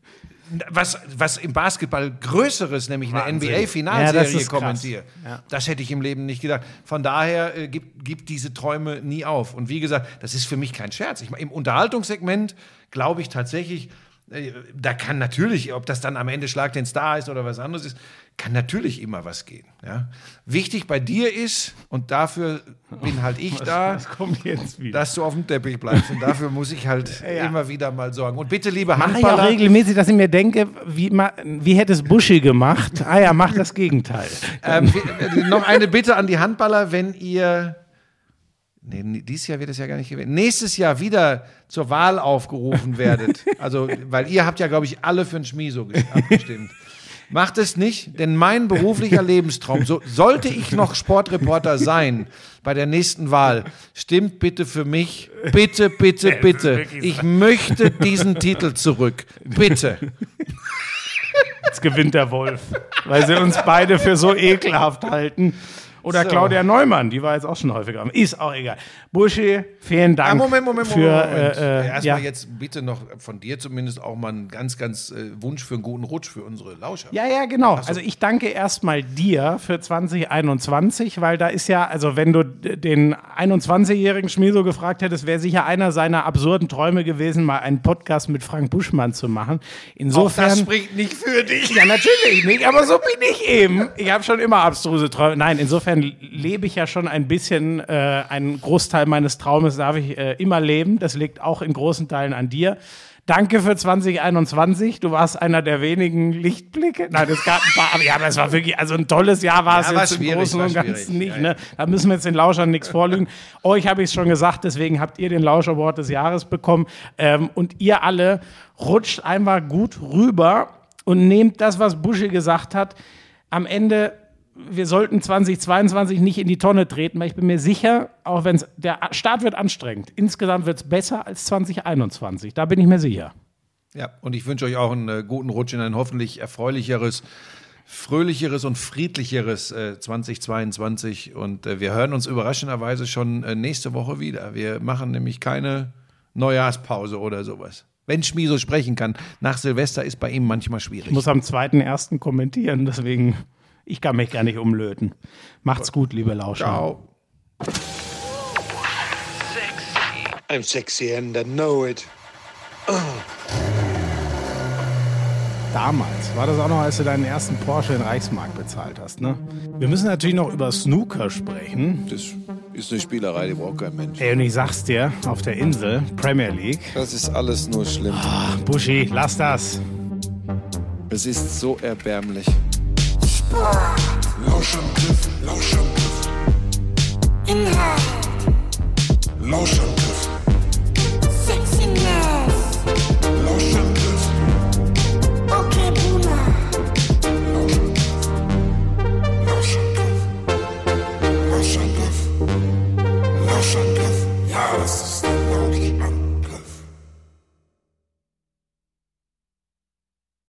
<laughs> was, was im Basketball Größeres, nämlich eine Wahnsinn. Ja, NBA-Finalserie krass. kommentiere. Ja. Das hätte ich im Leben nicht gedacht. Von daher äh, gibt, gibt diese Träume nie auf. Und wie gesagt, das ist für mich kein Scherz. Ich, Im Unterhaltungssegment glaube ich tatsächlich, da kann natürlich, ob das dann am Ende Schlag den Star ist oder was anderes ist, kann natürlich immer was gehen. Ja? Wichtig bei dir ist, und dafür bin halt ich <laughs> da, kommt jetzt wieder. dass du auf dem Teppich bleibst. Und dafür muss ich halt <laughs> Ja. immer wieder mal sorgen. Und bitte, liebe Mache ich auch Handballer, regelmäßig, dass ich mir denke, wie, wie hätte es Buschi gemacht? Ah ja, mach das Gegenteil. ähm, äh, noch eine Bitte an die Handballer, wenn ihr Nee, dieses Jahr wird es ja gar nicht gewählt. Nächstes Jahr wieder zur Wahl aufgerufen <laughs> werdet. Also, weil ihr habt ja, glaube ich, alle für ein Schmiso ge- abgestimmt. Macht es nicht, denn mein beruflicher Lebenstraum, so, sollte ich noch Sportreporter sein bei der nächsten Wahl, stimmt bitte für mich. Bitte, bitte, bitte. Ich möchte diesen Titel zurück. Bitte. Jetzt gewinnt der Wolf, weil sie uns beide für so ekelhaft halten. Oder So. Claudia Neumann, die war jetzt auch schon häufiger. Ist auch egal. Buschi, vielen Dank. Ah, Moment, Moment, Moment. für, Moment. Äh, äh, Erstmal ja. jetzt bitte noch von dir zumindest auch mal einen ganz, ganz äh, Wunsch für einen guten Rutsch für unsere Lauscher. Ja, ja, genau. Also ich danke erstmal dir für 2021, weil da ist ja, also wenn du den 21-jährigen Schmieso gefragt hättest, wäre sicher einer seiner absurden Träume gewesen, mal einen Podcast mit Frank Buschmann zu machen. Auch Insofern. das spricht nicht für dich. Ja, natürlich nicht, aber so bin ich eben. Ich habe schon immer abstruse Träume. Nein, insofern lebe ich ja schon ein bisschen, äh, einen Großteil meines Traumes darf ich äh, immer leben. Das liegt auch in großen Teilen an dir. Danke für 2021. Du warst einer der wenigen Lichtblicke. Nein, es gab ein paar, aber ja, aber es war wirklich, also ein tolles Jahr war es Ja, jetzt im Großen und. Ganzen nicht. Ja, Ne? Da müssen wir jetzt den Lauschern nichts vorlügen. Euch habe ich es schon gesagt, deswegen habt ihr den Lauscher Award des Jahres bekommen. Ähm, und ihr alle rutscht einmal gut rüber und nehmt das, was Busche gesagt hat. Am Ende, wir sollten 2022 nicht in die Tonne treten, weil ich bin mir sicher, auch wenn der Start wird anstrengend, insgesamt wird es besser als 2021. Da bin ich mir sicher. Ja, und ich wünsche euch auch einen äh, guten Rutsch in ein hoffentlich erfreulicheres, fröhlicheres und friedlicheres äh, 2022. Und äh, wir hören uns überraschenderweise schon äh, nächste Woche wieder. Wir machen nämlich keine Neujahrspause oder sowas. Wenn Schmi so sprechen kann, nach Silvester ist bei ihm manchmal schwierig. Ich muss am 2.1. kommentieren, deswegen Ich kann mich gar nicht umlöten. Macht's gut, liebe Lauscher. Ciao. I'm sexy and I know it. Damals war das auch noch, als du deinen ersten Porsche in Reichsmark bezahlt hast, ne? Wir müssen natürlich noch über Snooker sprechen. Das ist eine Spielerei, die braucht kein Mensch. Ey, und ich sag's dir, auf der Insel, Premier League. Das ist alles nur schlimm. Ach, Buschi, lass das. Es ist so erbärmlich. Lauschangriff, Lauschangriff. Inhalt. Lauschangriff. Sexiness. Lauschangriff.